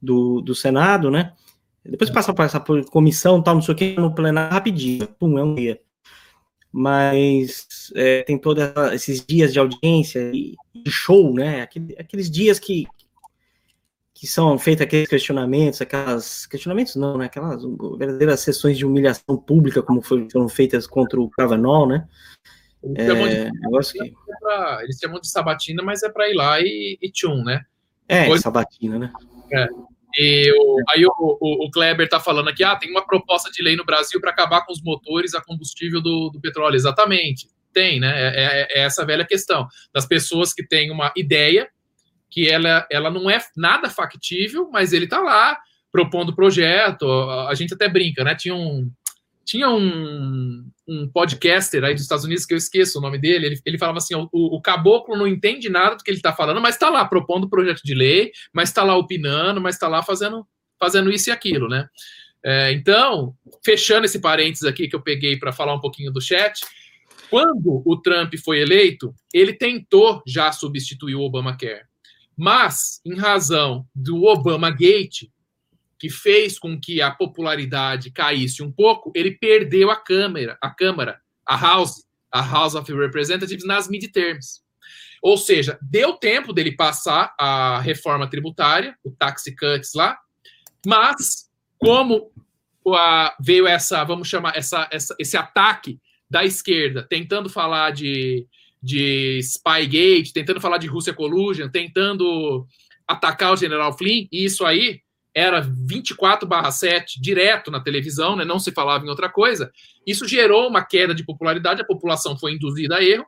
do, do Senado, né? Depois é. passa para essa comissão, tal, não sei o que, no plenário rapidinho, pum, é um dia. Mas é, tem todos esses dias de audiência e de show, né? Aqueles dias que, que são feitos aqueles questionamentos, aquelas questionamentos não, né? Aquelas verdadeiras sessões de humilhação pública, como foram feitas contra o Kavanaugh, né? Eles, é, chamam, de, que... é pra, eles chamam de sabatina, mas é para ir lá e, e tchum, né? É, Depois, sabatina, né? É. E o, aí o, o, o, Kleber tá falando aqui, ah, tem uma proposta de lei no Brasil para acabar com os motores a combustível do, do petróleo. Exatamente, tem, né? É, é, é, essa velha questão das pessoas que têm uma ideia que ela, ela não é nada factível, mas ele está lá propondo projeto. A gente até brinca, né? Tinha um, tinha um, um podcaster aí dos Estados Unidos que eu esqueço o nome dele. Ele, ele falava assim: o, o caboclo não entende nada do que ele está falando, mas está lá propondo projeto de lei, mas está lá opinando, mas está lá fazendo, fazendo isso e aquilo, né? É, então, fechando esse parênteses aqui que eu peguei para falar um pouquinho do chat, quando o Trump foi eleito, ele tentou já substituir o Obamacare. Mas, em razão do Obama Gate, que fez com que a popularidade caísse um pouco, ele perdeu a Câmara, a Câmara, a House, a House of Representatives nas midterms. Ou seja, deu tempo dele passar a reforma tributária, o tax cuts lá, mas como a, veio essa, vamos chamar, essa, essa, esse ataque da esquerda, tentando falar de de Spygate, tentando falar de Rússia Collusion, tentando atacar o General Flynn, e isso aí era 24 7 direto na televisão, né? não se falava em outra coisa. Isso gerou uma queda de popularidade, a população foi induzida a erro.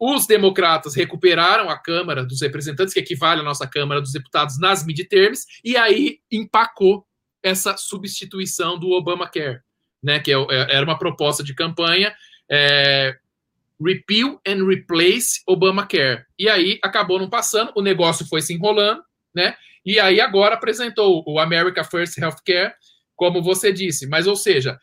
Os democratas recuperaram a Câmara dos Representantes, que equivale à nossa Câmara dos Deputados, nas midterms, e aí empacou essa substituição do Obamacare, né? que é, é, era uma proposta de campanha é, Repeal and Replace Obamacare. E aí acabou não passando, o negócio foi se enrolando, né? E aí agora apresentou o America First Healthcare, como você disse. Mas, ou seja,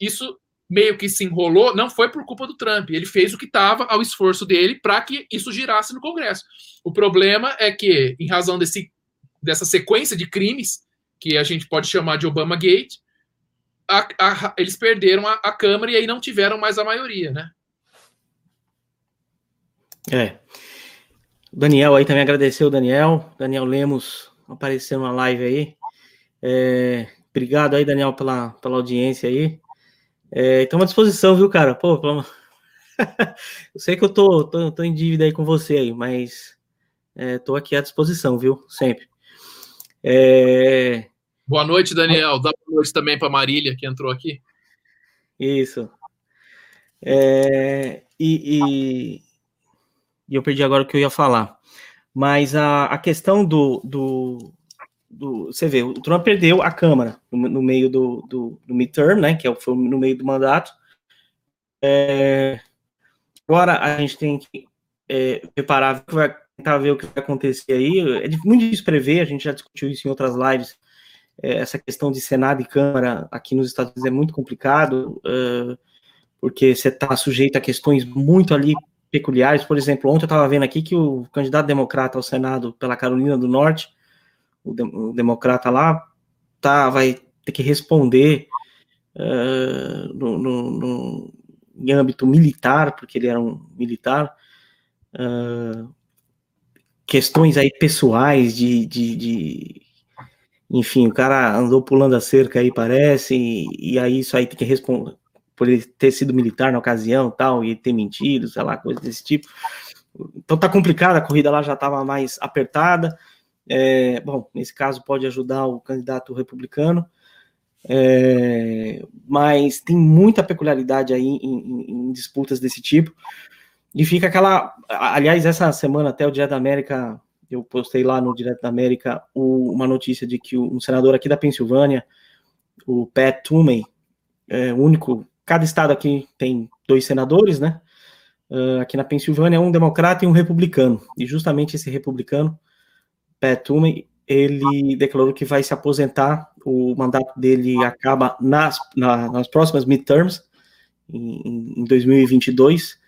isso meio que se enrolou, não foi por culpa do Trump. Ele fez o que estava ao esforço dele para que isso girasse no Congresso. O problema é que, em razão desse, dessa sequência de crimes, que a gente pode chamar de Obama Gate, a, a, eles perderam a, a, Câmara e aí não tiveram mais a maioria, né? É. Daniel aí também agradeceu, Daniel. Daniel Lemos apareceu na live aí. É, obrigado aí, Daniel, pela, pela audiência aí. É, estamos à disposição, viu, cara? Pô, pelo... eu sei que eu tô, tô, tô, em dívida aí com você aí, mas é, tô aqui à disposição, viu? Sempre. É... Boa noite, Daniel. Dá boa noite também para Marília, que entrou aqui. Isso. É... E, e... e, eu perdi agora o que eu ia falar. Mas a, a questão do, do, do, você vê, o Trump perdeu a Câmara no, no meio do, do, do, midterm, né, que é foi no meio do mandato. É, agora a gente tem que é, preparar, vai tentar ver o que vai acontecer aí. É muito difícil prever, a gente já discutiu isso em outras lives. É, essa questão de Senado e Câmara aqui nos Estados Unidos é muito complicado, porque você está sujeito a questões muito ali peculiares. Por exemplo, ontem eu estava vendo aqui que o candidato democrata ao Senado pela Carolina do Norte o, de, o democrata lá tá, vai ter que responder uh, no, no, no, em âmbito militar, porque ele era um militar, uh, questões aí pessoais de, de, de, enfim, o cara andou pulando a cerca aí, parece, e, e aí isso aí tem que responder por ele ter sido militar na ocasião tal, e ter mentido, sei lá, coisa desse tipo. Então tá complicado, a corrida lá já estava mais apertada. É, bom, nesse caso pode ajudar o candidato republicano, é, mas tem muita peculiaridade aí em, em, em, disputas desse tipo. E fica aquela. Aliás, essa semana, até o Direto da América, eu postei lá no Direto da América o, uma notícia de que um senador aqui da Pensilvânia, o Pat Toomey, é o único. Cada estado aqui tem dois senadores, né? Uh, aqui na Pensilvânia, um democrata e um republicano. E justamente esse republicano Pat Toomey, ele declarou que vai se aposentar, o mandato dele acaba nas, na, nas próximas midterms, em, em 2022,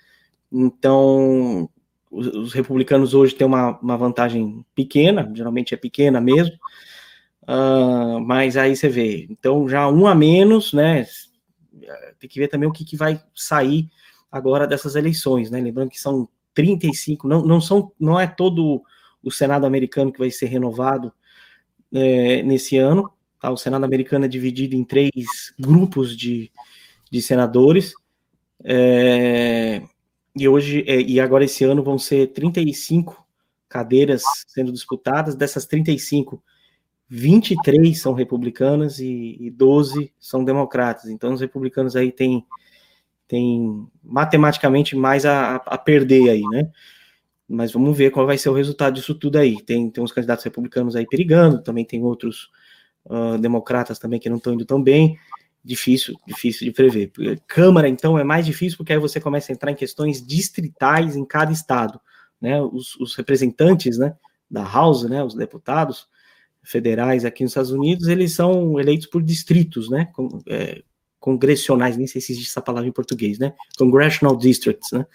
então os, os, republicanos hoje têm uma, uma vantagem pequena, geralmente é pequena mesmo, uh, mas aí você vê, então já um a menos, né, tem que ver também o que, que vai sair agora dessas eleições, né, lembrando que são 35, não, não são, não é todo o Senado americano que vai ser renovado é, nesse ano. Tá? O Senado americano é dividido em três grupos de, de senadores. É, e hoje, é, e agora esse ano vão ser 35 cadeiras sendo disputadas. Dessas 35, 23 são republicanas e, e 12 são democratas. Então, os republicanos aí têm, têm matematicamente mais a, a perder aí, né? mas vamos ver qual vai ser o resultado disso tudo aí. Tem, tem uns candidatos republicanos aí perigando, também tem outros uh, democratas também que não estão indo tão bem. Difícil, difícil de prever. Câmara, então, é mais difícil porque aí você começa a entrar em questões distritais em cada estado. Né? Os, os representantes né, da House, né, os deputados federais aqui nos Estados Unidos, eles são eleitos por distritos, né? Com, é, congressionais, nem sei se existe essa palavra em português, né? Congressional districts, né?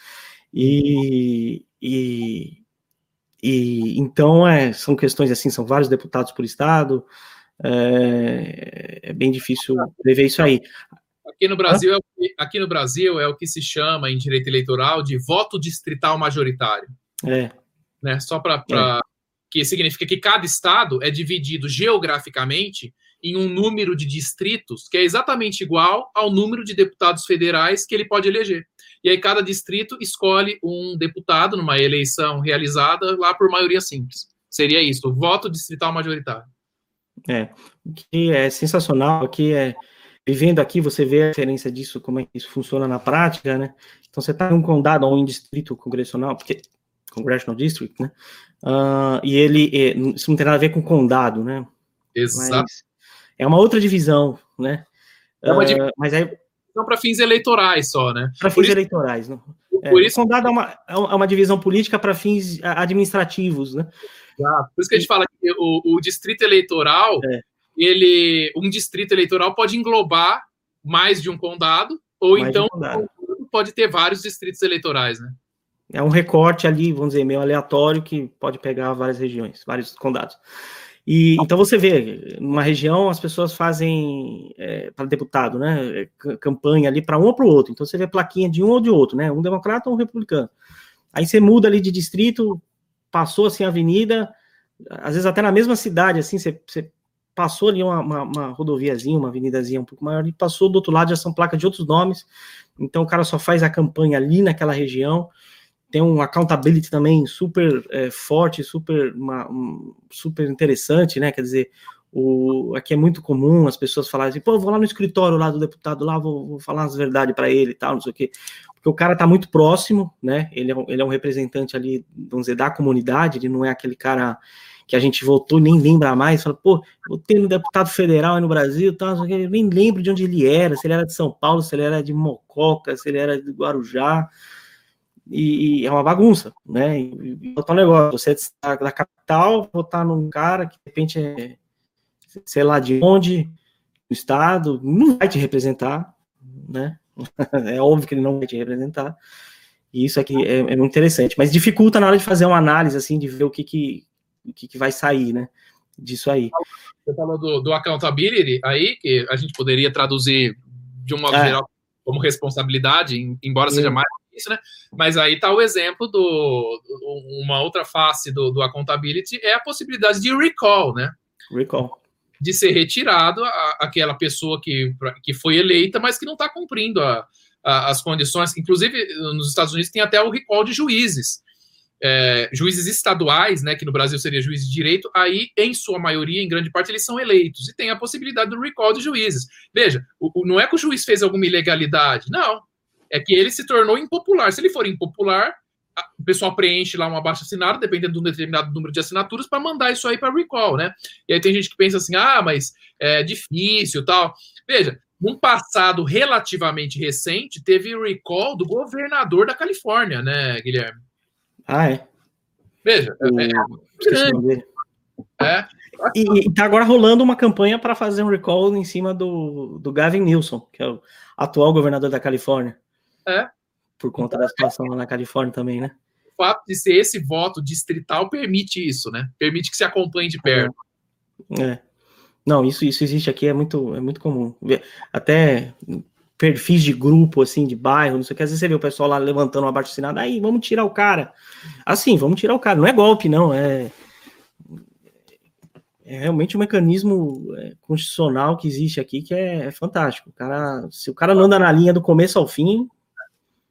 E, e, e então é, são questões assim, são vários deputados por estado, é, é bem difícil prever isso aí. Aqui no Brasil, é que, aqui no Brasil é o que se chama em direito eleitoral de voto distrital majoritário. É. Né? Só para é. Que significa que cada estado é dividido geograficamente em um número de distritos que é exatamente igual ao número de deputados federais que ele pode eleger. E aí cada distrito escolhe um deputado numa eleição realizada lá por maioria simples. Seria isso, voto distrital majoritário. É, o que é sensacional aqui é vivendo aqui você vê a diferença disso, como é que isso funciona na prática, né? Então você está em um condado ou um distrito congressional, porque congressional district, né? Uh, e ele é, isso não tem nada a ver com condado, né? Exato. Mas é uma outra divisão, né? É uma divisão. Uh, mas aí não para fins eleitorais só, né? Para fins isso, eleitorais, não. Por é, isso, o condado é uma, é uma divisão política para fins administrativos, né? Exato. Por isso que a gente fala que o, o distrito eleitoral, é. ele, um distrito eleitoral pode englobar mais de um condado, ou mais então um condado. pode ter vários distritos eleitorais, né? É um recorte ali, vamos dizer, meio aleatório que pode pegar várias regiões, vários condados. E então você vê, numa região as pessoas fazem é, para deputado, né, campanha ali para um ou para o outro. Então você vê plaquinha de um ou de outro, né, um democrata ou um republicano. Aí você muda ali de distrito, passou assim a avenida, às vezes até na mesma cidade, assim, você, você passou ali uma, uma, uma, rodoviazinha, uma avenidazinha um pouco maior, e passou do outro lado já são placas de outros nomes. Então o cara só faz a campanha ali naquela região tem um accountability também super é, forte, super, uma, um, super interessante, né? Quer dizer, o, aqui é muito comum as pessoas falarem assim, pô, vou lá no escritório lá do deputado lá, vou, vou falar as verdades para ele e tal, não sei o quê. Porque o cara tá muito próximo, né? Ele é, um, ele é um representante ali, vamos dizer, da comunidade, ele não é aquele cara que a gente votou nem lembra mais, fala, pô, votei no deputado federal aí no Brasil, tal, eu nem lembro de onde ele era, se ele era de São Paulo, se ele era de Mococa, se ele era de Guarujá, e, é uma bagunça, né? E, um negócio, você é da capital, votar num cara que de repente é, sei lá de onde, do estado, não vai te representar, né? é óbvio que ele não vai te representar. E isso aqui é, é muito interessante, mas dificulta na hora de fazer uma análise, assim, de ver o que, que, o que, que vai sair, né? Disso aí. Você falou do, do accountability aí, que a gente poderia traduzir de um modo é. geral como responsabilidade, embora seja mais isso, né? Mas aí está o exemplo do uma outra face do, do accountability é a possibilidade de recall, né? Recall. De ser retirado a, aquela pessoa que, que foi eleita, mas que não está cumprindo a, a, as condições. Inclusive, nos Estados Unidos tem até o recall de juízes. É, juízes estaduais, né, que no Brasil seria juiz de direito, aí, em sua maioria, em grande parte, eles são eleitos e tem a possibilidade do recall de juízes. Veja, o, o, não é que o juiz fez alguma ilegalidade, não é que ele se tornou impopular. Se ele for impopular, o pessoal preenche lá um abaixo assinado, dependendo de um determinado número de assinaturas, para mandar isso aí para recall, né? E aí tem gente que pensa assim, ah, mas é difícil tal. Veja, num passado relativamente recente, teve recall do governador da Califórnia, né, Guilherme? Ah, é? Veja, o... é, é, é. E, e tá agora rolando uma campanha para fazer um recall em cima do, do Gavin Newsom, que é o atual governador da Califórnia. É. Por conta da situação lá na Califórnia também, né? O fato de ser esse voto distrital permite isso, né? Permite que se acompanhe de perto. É. Não, isso, isso existe aqui, é muito, é muito comum. Até perfis de grupo, assim, de bairro, não sei o que, às vezes você vê o pessoal lá levantando uma abaixo assinada, aí, vamos tirar o cara. Assim, vamos tirar o cara. Não é golpe, não, é é realmente um mecanismo é, constitucional que existe aqui que é, é, fantástico. O cara, se o cara não anda na linha do começo ao fim.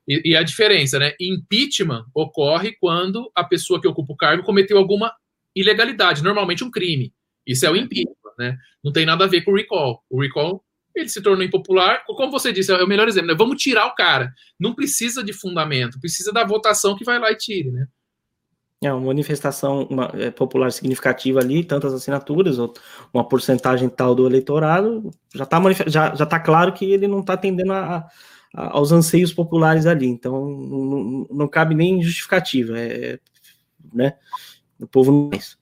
E, e, a diferença, né? Impeachment ocorre quando a pessoa que ocupa o cargo cometeu alguma ilegalidade, normalmente um crime. Isso é o impeachment, né? Não tem nada a ver com o recall. O recall ele se tornou impopular. Como você disse, é o melhor exemplo, né? Vamos tirar o cara. Não precisa de fundamento, precisa da votação que vai lá e tire, né? É uma manifestação uma, é, popular significativa ali, tantas assinaturas, uma porcentagem tal do eleitorado, já está já, já tá claro que ele não está atendendo a, aos anseios populares ali, então não, não cabe nem justificativa, é, né? O povo não é isso.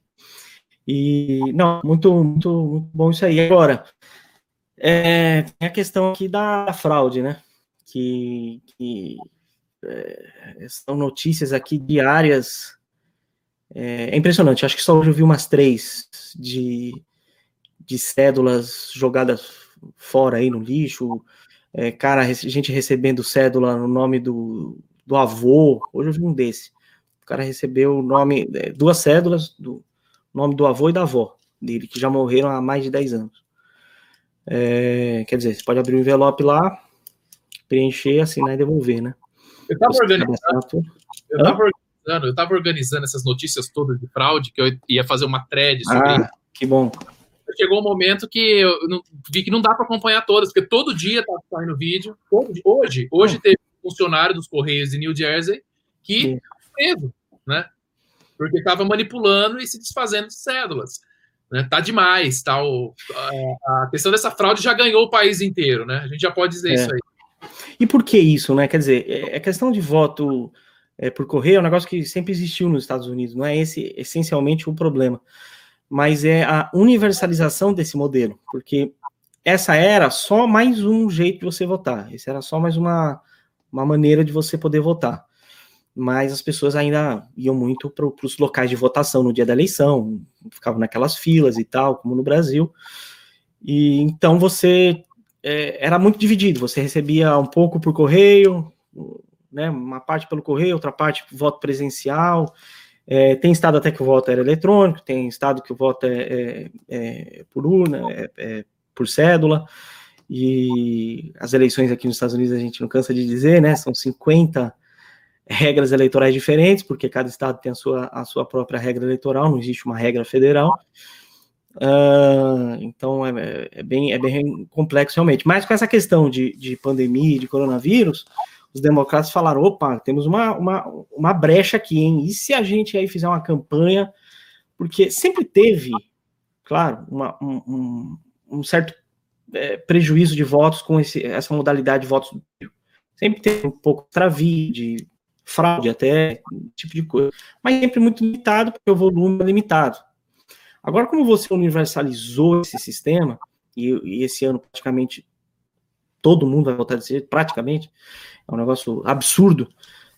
E, não, muito, muito, muito bom isso aí. Agora, é, tem a questão aqui da fraude, né? Que, que é, são notícias aqui diárias é, é, impressionante, acho que só hoje eu vi umas três de, de cédulas jogadas fora aí no lixo, é, cara, gente recebendo cédula no nome do, do avô, hoje eu vi um desse, o cara recebeu o nome, é, duas cédulas, do nome do avô e da avó dele, que já morreram há mais de 10 anos. É, quer dizer, você pode abrir um envelope lá, preencher, assinar e devolver, né? Eu estava organizando, eu tava organizando, eu estava organizando essas notícias todas de fraude, que eu ia fazer uma thread sobre ah, isso. Que bom. Chegou um momento que eu não, vi que não dá para acompanhar todas, porque todo dia tá saindo vídeo. hoje, hoje hum. teve um funcionário dos Correios de New Jersey que preso, né? Porque estava manipulando e se desfazendo de cédulas. Né? Tá demais, tal. Tá, a questão dessa fraude já ganhou o país inteiro, né? A gente já pode dizer é. isso aí. E por que isso, né? Quer dizer, é, é questão de voto é, por correio é um negócio que sempre existiu nos Estados Unidos, não é esse essencialmente o problema, mas é a universalização desse modelo, porque essa era só mais um jeito de você votar, esse era só mais uma, uma maneira de você poder votar. Mas as pessoas ainda iam muito para os locais de votação no dia da eleição, ficavam naquelas filas e tal, como no Brasil. E então você é, era muito dividido. Você recebia um pouco por correio, né, uma parte pelo correio, outra parte voto presencial. É, tem estado até que o voto era eletrônico, tem estado que o voto é, é, é por urna, é, é, por cédula. E as eleições aqui nos Estados Unidos a gente não cansa de dizer, né? São 50 regras eleitorais diferentes, porque cada estado tem a sua, a sua própria regra eleitoral, não existe uma regra federal. Uh, então é, é, bem, é bem complexo realmente. Mas com essa questão de, de pandemia, de coronavírus, os democratas falaram: opa, temos uma, uma, uma brecha aqui, hein? E se a gente aí fizer uma campanha? Porque sempre teve, claro, uma, um, um, certo é, prejuízo de votos com esse, essa modalidade de votos. Sempre teve um pouco de travia, de fraude até, tipo de coisa. Mas sempre muito limitado, porque o volume é limitado. Agora, como você universalizou esse sistema, e, e esse ano praticamente todo mundo vai votar desse jeito, praticamente, é um negócio absurdo.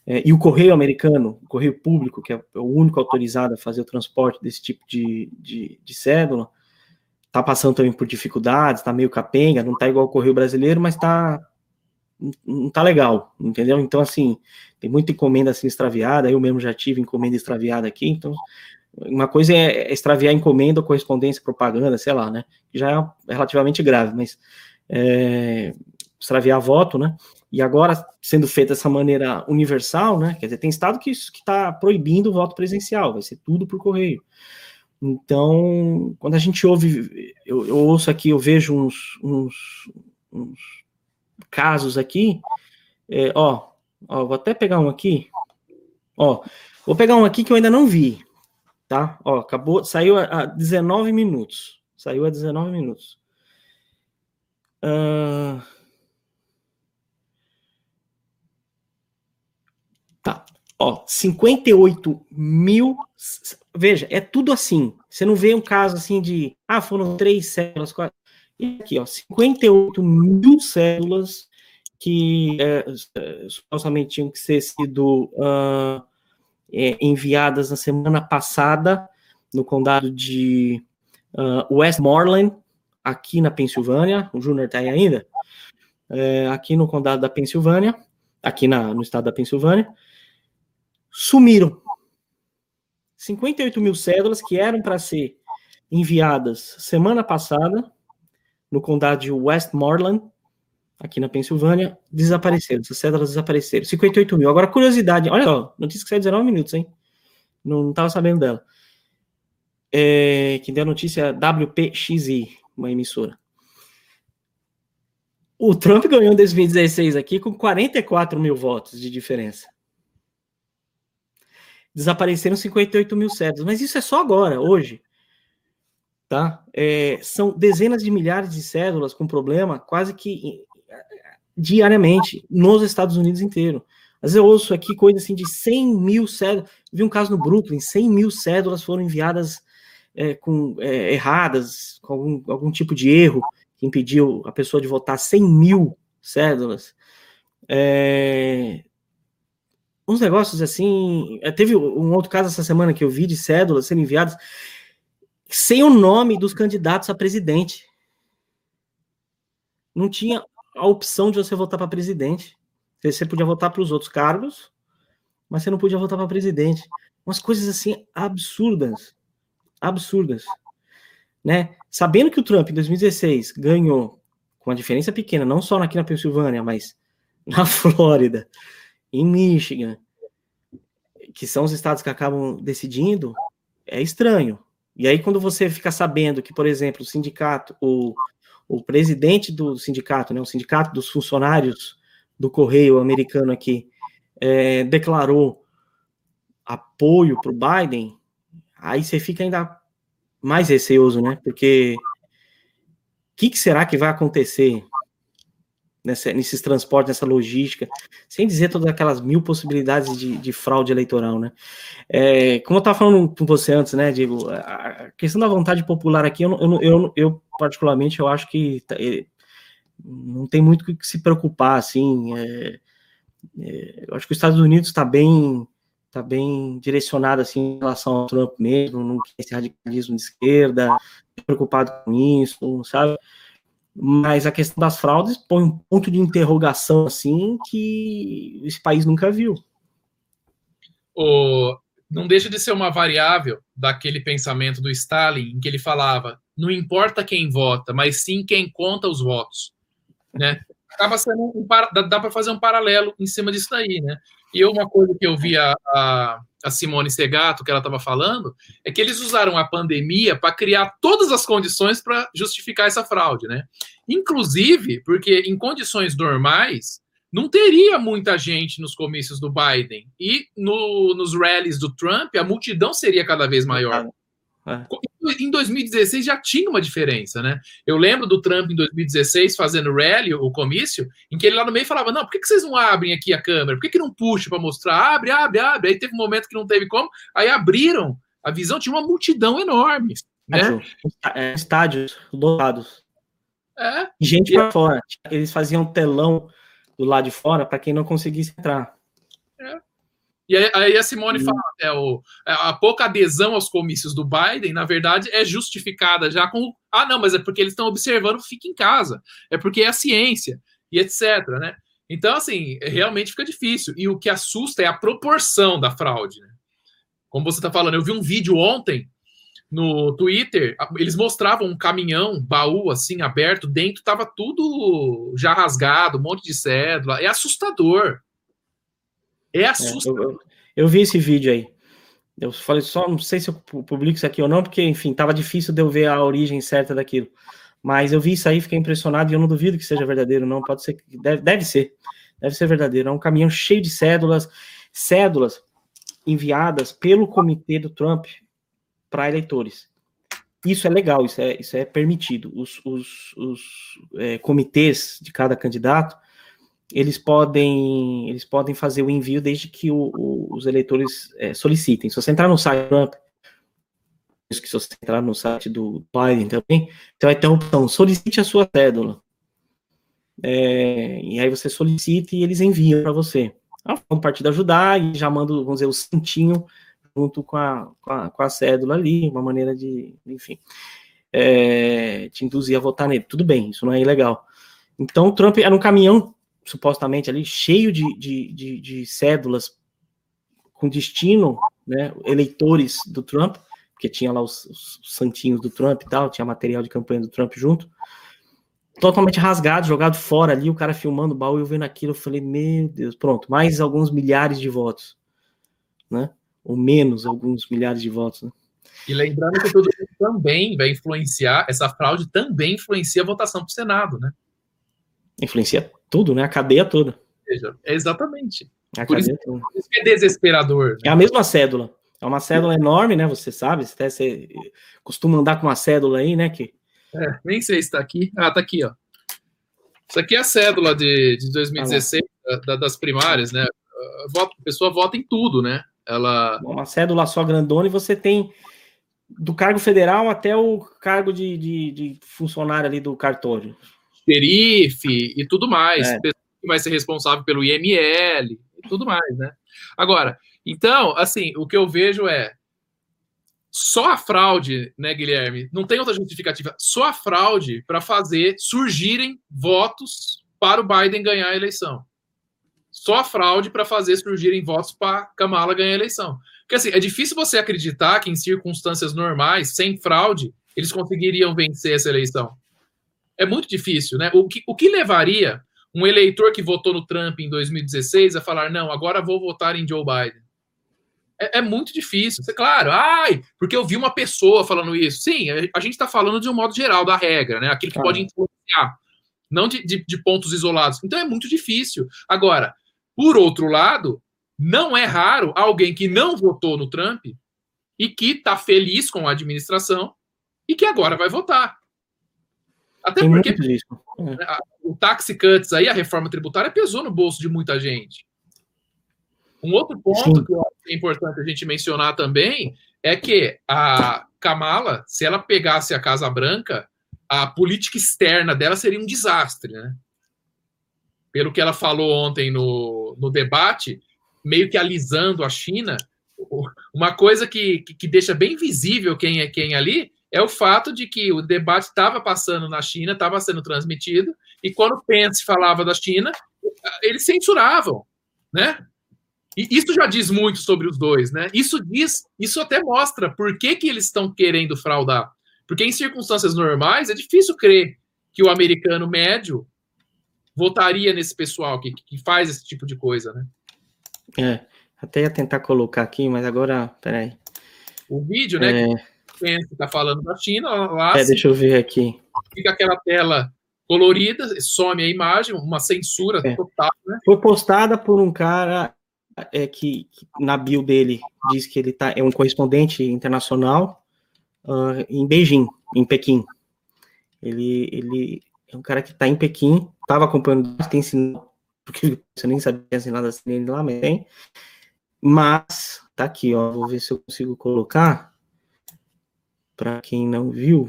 É, e o correio americano, o correio público, que é o único autorizado a fazer o transporte desse tipo de, de, de cédula, está passando também por dificuldades, está meio capenga, não está igual o correio brasileiro, mas está não tá legal, entendeu? Então, assim, tem muita encomenda assim extraviada, eu mesmo já tive encomenda extraviada aqui, então uma coisa é, é extraviar encomenda, correspondência, propaganda, sei lá, né? Já é relativamente grave, mas é, extraviar voto, né? E agora sendo feita dessa maneira universal, né? Quer dizer, tem estado que está proibindo o voto presencial, vai ser tudo por correio. Então, quando a gente ouve, eu, eu ouço aqui, eu vejo uns, uns, uns casos aqui, é, ó, ó, vou até pegar um aqui, ó, vou pegar um aqui que eu ainda não vi, tá? Ó, acabou, saiu a, 19 minutos. Saiu a 19 minutos. Uh... Tá. Ó, 58 mil. Veja, é tudo assim. Você não vê um caso assim de. Ah, foram três células. Quatro. E aqui, ó, 58 mil células que é, supostamente tinham que ser sido. Uh é, enviadas na semana passada no condado de uh, Westmoreland, aqui na Pensilvânia. O Júnior está aí ainda? É, aqui no condado da Pensilvânia, aqui na, no estado da Pensilvânia, sumiram. 58 mil cédulas que eram para ser enviadas semana passada no condado de Westmoreland, aqui na Pensilvânia, desapareceram. Essas cédulas desapareceram. 58 mil. Agora, curiosidade, olha só, notícia que sai 19 minutos, hein? Não estava sabendo dela. É, quem deu a notícia é WPXI, uma emissora. O Trump ganhou em 2016 aqui com 44 mil votos de diferença. Desapareceram 58 mil cédulas, mas isso é só agora, hoje. Tá? É, são dezenas de milhares de cédulas com problema quase que diariamente nos Estados Unidos inteiro. Vezes eu ouço aqui coisa assim de 100 mil cédulas. Vi um caso no Brooklyn, 100 mil cédulas foram enviadas é, com é, erradas, com algum, algum tipo de erro que impediu a pessoa de votar 100 mil cédulas. É, uns negócios assim. É, teve um outro caso essa semana que eu vi de cédulas sendo enviadas sem o nome dos candidatos a presidente. Não tinha a opção de você votar para presidente. Você podia votar para os outros cargos, mas você não podia votar para presidente. Umas coisas assim absurdas. Absurdas. Né? Sabendo que o Trump em 2016 ganhou com uma diferença pequena, não só aqui na Pensilvânia, mas na Flórida, em Michigan, que são os estados que acabam decidindo, é estranho. E aí, quando você fica sabendo que, por exemplo, o sindicato, o, o presidente do sindicato, né, o sindicato dos funcionários do Correio americano aqui, é, declarou apoio para o Biden, aí você fica ainda mais receoso, né? Porque o que, que, será que vai acontecer nesses transportes, nessa logística, sem dizer todas aquelas mil possibilidades de, de fraude eleitoral, né? É, como eu estava falando com você antes, né, Diego, a questão da vontade popular aqui, eu, eu, eu, eu particularmente, eu acho que tá, é, não tem muito o que se preocupar, assim, é, é, eu acho que os Estados Unidos está bem está bem direcionado assim em relação ao Trump mesmo, não quer esse radicalismo de esquerda, preocupado com isso, sabe? Mas a questão das fraudes põe um ponto de interrogação assim que esse país nunca viu. O, não deixa de ser uma variável daquele pensamento do Stalin, em que ele falava: não importa quem vota, mas sim quem conta os votos. Né? Acaba sendo um, dá para fazer um paralelo em cima disso daí, né? E uma coisa que eu vi a, a, a Simone Segato, que ela estava falando, é que eles usaram a pandemia para criar todas as condições para justificar essa fraude, né? Inclusive, porque em condições normais, não teria muita gente nos comícios do Biden. E no, nos rallies do Trump, a multidão seria cada vez maior. É. Em 2016 já tinha uma diferença, né? Eu lembro do Trump em 2016 fazendo rally, o comício, em que ele lá no meio falava: Não, por que, que vocês não abrem aqui a câmera? Por que, que não puxa para mostrar? Abre, abre, abre. Aí teve um momento que não teve como, aí abriram. A visão tinha uma multidão enorme. Né? É, estádios lotados. É. Gente para fora. Eles faziam telão do lado de fora para quem não conseguisse entrar. É. E aí a Simone uhum. fala, é, o, é, a pouca adesão aos comícios do Biden, na verdade, é justificada já com. Ah, não, mas é porque eles estão observando, fica em casa. É porque é a ciência, e etc. Né? Então, assim, realmente fica difícil. E o que assusta é a proporção da fraude. Né? Como você está falando, eu vi um vídeo ontem no Twitter, eles mostravam um caminhão, baú assim, aberto, dentro estava tudo já rasgado, um monte de cédula. É assustador. É assustador. É, eu, eu, vi esse vídeo aí. Eu falei só, não sei se eu publico isso aqui ou não, porque, enfim, tava difícil de eu ver a origem certa daquilo. Mas eu vi isso aí, fiquei impressionado e eu não duvido que seja verdadeiro, não. Pode ser, deve, deve ser, deve ser verdadeiro. É um caminhão cheio de cédulas, cédulas enviadas pelo comitê do Trump para eleitores. Isso é legal, isso é, isso é permitido. Os, os, os é, comitês de cada candidato eles podem eles podem fazer o envio desde que o, o, os eleitores é, solicitem. Se você entrar no site Trump, isso que se você entrar no site do Biden também, você vai ter a opção solicite a sua cédula. É, e aí você solicita e eles enviam para você. A forma do partido ajudar e já manda, vamos dizer, o cintinho junto com a, com a, com a cédula ali, uma maneira de, enfim, é, te induzir a votar nele. Tudo bem, isso não é ilegal. Então o Trump era um caminhão supostamente ali cheio de, de, de, de cédulas com destino, né, eleitores do Trump, porque tinha lá os, os, santinhos do Trump e tal, tinha material de campanha do Trump junto, totalmente rasgado, jogado fora ali, o cara filmando o baú, eu vendo aquilo, eu falei, meu Deus, pronto, mais alguns milhares de votos, né, ou menos alguns milhares de votos, né. E lembrando que tudo também vai influenciar, essa fraude também influencia a votação para o Senado, né? Influencia tudo, né? A cadeia toda. Exatamente. A por, isso, por isso que é desesperador. Né? É a mesma cédula. É uma cédula enorme, né? Você sabe, você, você costuma andar com uma cédula aí, né? Que... É, nem sei se está aqui. Ah, tá aqui, ó. Isso aqui é a cédula de, de 2016 ah, da, das primárias, né? A, a pessoa vota em tudo, né? Ela. Uma cédula só grandona e você tem do cargo federal até o cargo de, de, de funcionário ali do cartório xerife e tudo mais, é. que vai ser responsável pelo IML e tudo mais, né? Agora, então, assim, o que eu vejo é só a fraude, né, Guilherme? Não tem outra justificativa. Só a fraude para fazer surgirem votos para o Biden ganhar a eleição. Só a fraude para fazer surgirem votos para Kamala ganhar a eleição. Porque assim, é difícil você acreditar que em circunstâncias normais, sem fraude, eles conseguiriam vencer essa eleição é muito difícil, né? O que, o que levaria um eleitor que votou no Trump em 2016 a falar, não, agora vou votar em Joe Biden? É, é muito difícil. É claro, ai, porque eu vi uma pessoa falando isso. Sim, a gente está falando de um modo geral da regra, né? Aquilo que pode influenciar, não de, de, de pontos isolados. Então é muito difícil. Agora, por outro lado, não é raro alguém que não votou no Trump e que está feliz com a administração e que agora vai votar. Até Tem porque é. o tax cuts aí, a reforma tributária, pesou no bolso de muita gente. Um outro ponto Sim. que é importante a gente mencionar também é que a Kamala, se ela pegasse a Casa Branca, a política externa dela seria um desastre, né? Pelo que ela falou ontem no, no debate, meio que alisando a China, uma coisa que, que, que deixa bem visível quem é quem ali é o fato de que o debate estava passando na China, estava sendo transmitido, e quando Pence falava da China, eles censuravam, né? E isso já diz muito sobre os dois, né? Isso diz, isso até mostra por que, que eles estão querendo fraudar. Porque em circunstâncias normais é difícil crer que o americano médio votaria nesse pessoal que, que faz esse tipo de coisa, né? É, até ia tentar colocar aqui, mas agora, peraí. O vídeo, né? É... Que está falando da China, lá. É, deixa eu ver aqui. Fica aquela tela colorida, some a imagem, uma censura é. total, né? Foi postada por um cara é, que, que, na bio dele diz que ele tá, é um correspondente internacional uh, em Beijing, em Pequim. Ele, ele é um cara que está em Pequim, estava acompanhando, tem sinal, porque você nem sabia se nada assim lá, mas tem. Mas, tá aqui, ó, vou ver se eu consigo colocar para quem não viu.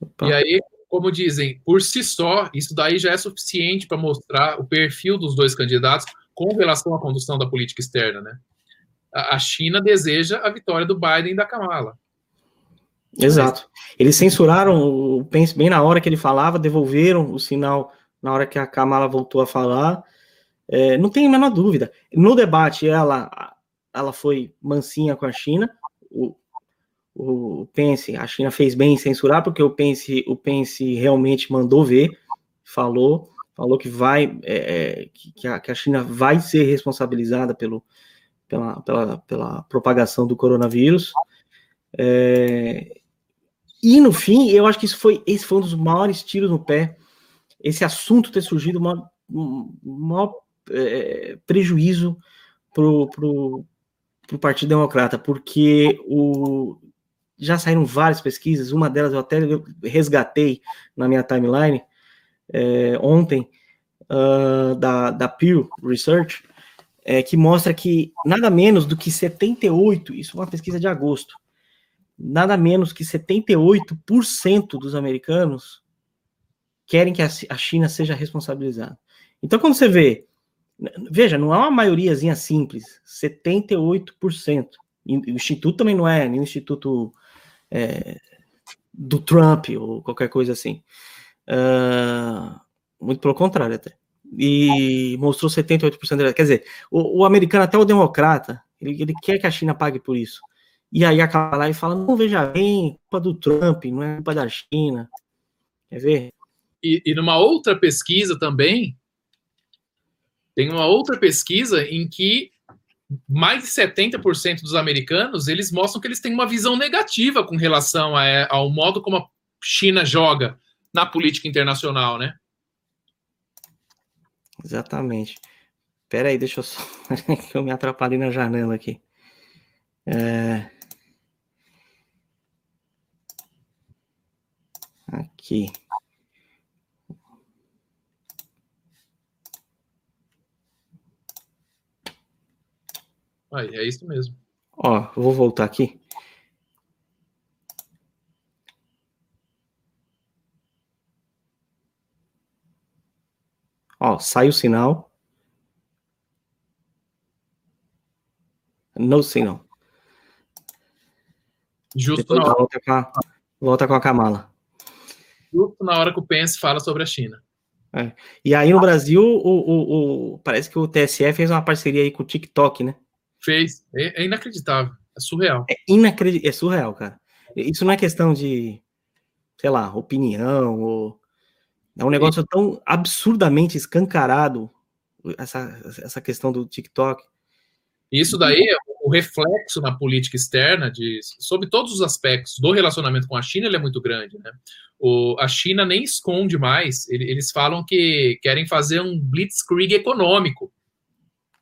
Opa. E aí, como dizem, por si só, isso daí já é suficiente para mostrar o perfil dos dois candidatos com relação à condução da política externa, né? A China deseja a vitória do Biden e da Kamala. Exato. Eles censuraram o Pence bem na hora que ele falava, devolveram o sinal na hora que a Kamala voltou a falar. É, não tem a menor dúvida. No debate, ela, ela foi mansinha com a China. O, o Pence, a China fez bem em censurar, porque o Pence, o Pence realmente mandou ver, falou, falou que vai, é, é que, a, que, a, China vai ser responsabilizada pelo, pela, pela, pela propagação do coronavírus. É, e no fim, eu acho que isso foi, esse foi um dos maiores tiros no pé, esse assunto ter surgido, um maior é, prejuízo para o Partido Democrata, porque o, já saíram várias pesquisas, uma delas eu até resgatei na minha timeline é, ontem, uh, da, da Pew Research, é, que mostra que nada menos do que 78, isso é uma pesquisa de agosto, nada menos que 78% dos americanos querem que a China seja responsabilizada. Então, quando você vê, veja, não é uma maioriazinha simples, 78%. o Instituto também não é nenhum instituto é, do Trump ou qualquer coisa assim. Uh, muito pelo contrário, até. E mostrou 78%. Quer dizer, o, o, americano, até o democrata, ele, ele quer que a China pague por isso. E aí acaba lá e fala: não, veja bem, culpa do Trump, não é culpa da China. Quer ver? E, e numa outra pesquisa também, tem uma outra pesquisa em que mais de 70% dos americanos, eles mostram que eles têm uma visão negativa com relação a, ao modo como a China joga na política internacional, né? Exatamente. Pera aí, deixa eu só... eu me atrapalhei na janela aqui. É... Aqui. Aí, é isso mesmo. Ó, vou voltar aqui. Ó, sai o sinal. No sinal. Justo na hora. Volta com, a, volta com a Kamala. Justo na hora que o Pence fala sobre a China. É. E aí no Brasil, o, o, o, parece que o TSE fez uma parceria aí com o TikTok, né? Fez. É, é inacreditável. É surreal. É, é surreal, cara. Isso não é questão de, sei lá, opinião ou. É um negócio tão absurdamente escancarado, essa, essa questão do TikTok. Isso daí é o reflexo na política externa, de, sobre todos os aspectos do relacionamento com a China, ele é muito grande. Né? O, a China nem esconde mais, eles falam que querem fazer um blitzkrieg econômico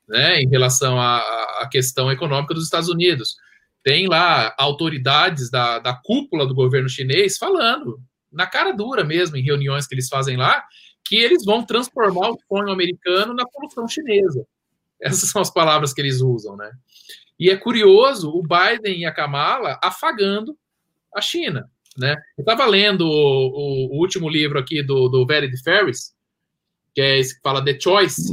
né, em relação à, à questão econômica dos Estados Unidos. tem lá autoridades da, da cúpula do governo chinês falando, na cara dura mesmo, em reuniões que eles fazem lá, que eles vão transformar o sonho americano na solução chinesa. Essas são as palavras que eles usam, né? E é curioso o Biden e a Kamala afagando a China, né? Eu estava lendo o, o, o, último livro aqui do, do Vered Ferris, que é esse que fala The Choice,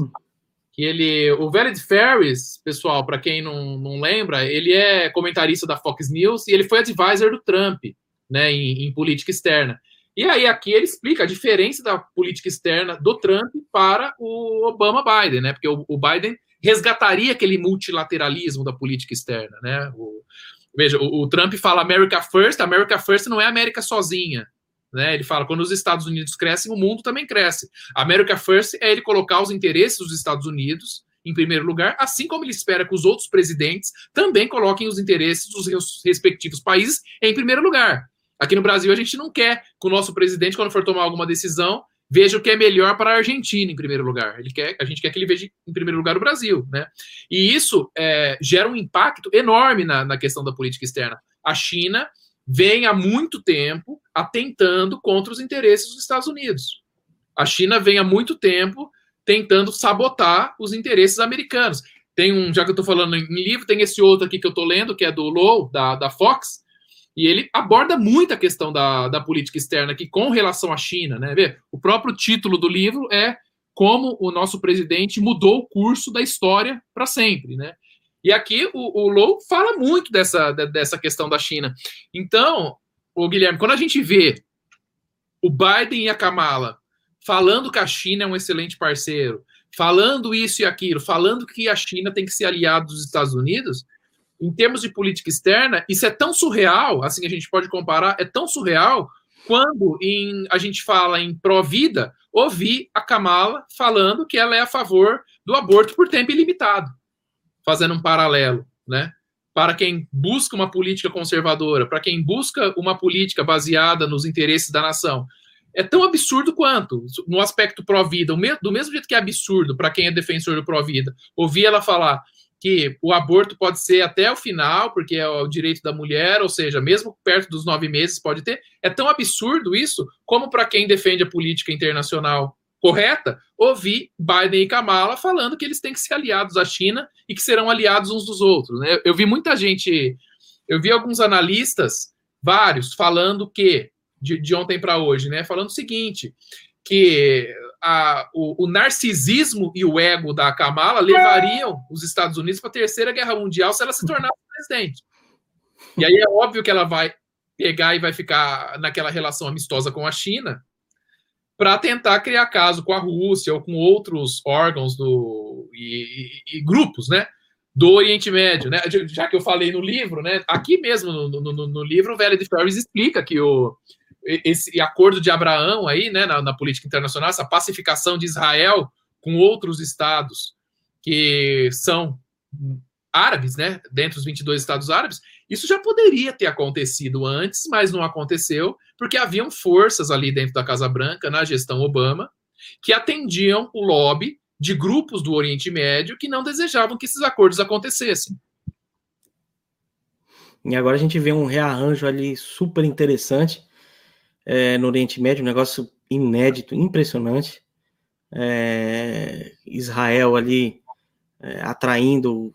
que ele, o Vered Ferris, pessoal, para quem não, não lembra, ele é comentarista da Fox News e ele foi advisor do Trump, né, em, em política externa. E aí aqui ele explica a diferença da política externa do Trump para o Obama Biden, né? Porque o, o Biden resgataria aquele multilateralismo da política externa, né? O, veja, o, o, Trump fala America First, America First não é América sozinha, né? Ele fala quando os Estados Unidos crescem, o mundo também cresce. America First é ele colocar os interesses dos Estados Unidos em primeiro lugar, assim como ele espera que os outros presidentes também coloquem os interesses dos respectivos países em primeiro lugar. Aqui no Brasil, a gente não quer que o nosso presidente, quando for tomar alguma decisão, veja o que é melhor para a Argentina em primeiro lugar. Ele quer, a gente quer que ele veja em primeiro lugar o Brasil, né? E isso é, gera um impacto enorme na, na questão da política externa. A China vem há muito tempo atentando contra os interesses dos Estados Unidos. A China vem há muito tempo tentando sabotar os interesses americanos. Tem um, já que eu estou falando em livro, tem esse outro aqui que eu estou lendo, que é do Low, da, da Fox, e ele aborda muito a questão da, da política externa aqui com relação à China, né? Vê, o próprio título do livro é como o nosso presidente mudou o curso da história para sempre, né? E aqui o, o Low fala muito dessa, dessa questão da China. Então, o Guilherme, quando a gente vê o Biden e a Kamala falando que a China é um excelente parceiro, falando isso e aquilo, falando que a China tem que ser aliada dos Estados Unidos, em termos de política externa, isso é tão surreal, assim a gente pode comparar, é tão surreal quando em, a gente fala em pró-vida, ouvir a Kamala falando que ela é a favor do aborto por tempo ilimitado, fazendo um paralelo, né? Para quem busca uma política conservadora, para quem busca uma política baseada nos interesses da nação, é tão absurdo quanto, no aspecto pró-vida, do mesmo jeito que é absurdo para quem é defensor do pró-vida, ouvir ela falar que o aborto pode ser até o final, porque é o direito da mulher, ou seja, mesmo perto dos nove meses pode ter. É tão absurdo isso, como para quem defende a política internacional correta, ouvir Biden e Kamala falando que eles têm que ser aliados à China e que serão aliados uns dos outros. Né? Eu vi muita gente, eu vi alguns analistas, vários, falando que, de, de ontem para hoje, né? Falando o seguinte: que a, o, o, narcisismo e o ego da Kamala levariam os Estados Unidos para a Terceira Guerra Mundial se ela se tornasse presidente. E aí é óbvio que ela vai pegar e vai ficar naquela relação amistosa com a China para tentar criar caso com a Rússia ou com outros órgãos do, e, e, e grupos, né? Do Oriente Médio, né? Já que eu falei no livro, né? Aqui mesmo no, no, no livro, o Velho de Ferris explica que o, esse acordo de Abraão aí, né, na, na, política internacional, essa pacificação de Israel com outros estados que são árabes, né, dentro dos 22 estados árabes, isso já poderia ter acontecido antes, mas não aconteceu, porque haviam forças ali dentro da Casa Branca, na gestão Obama, que atendiam o lobby de grupos do Oriente Médio que não desejavam que esses acordos acontecessem. E agora a gente vê um rearranjo ali super interessante é, no Oriente Médio, um negócio inédito, impressionante. É, Israel ali é, atraindo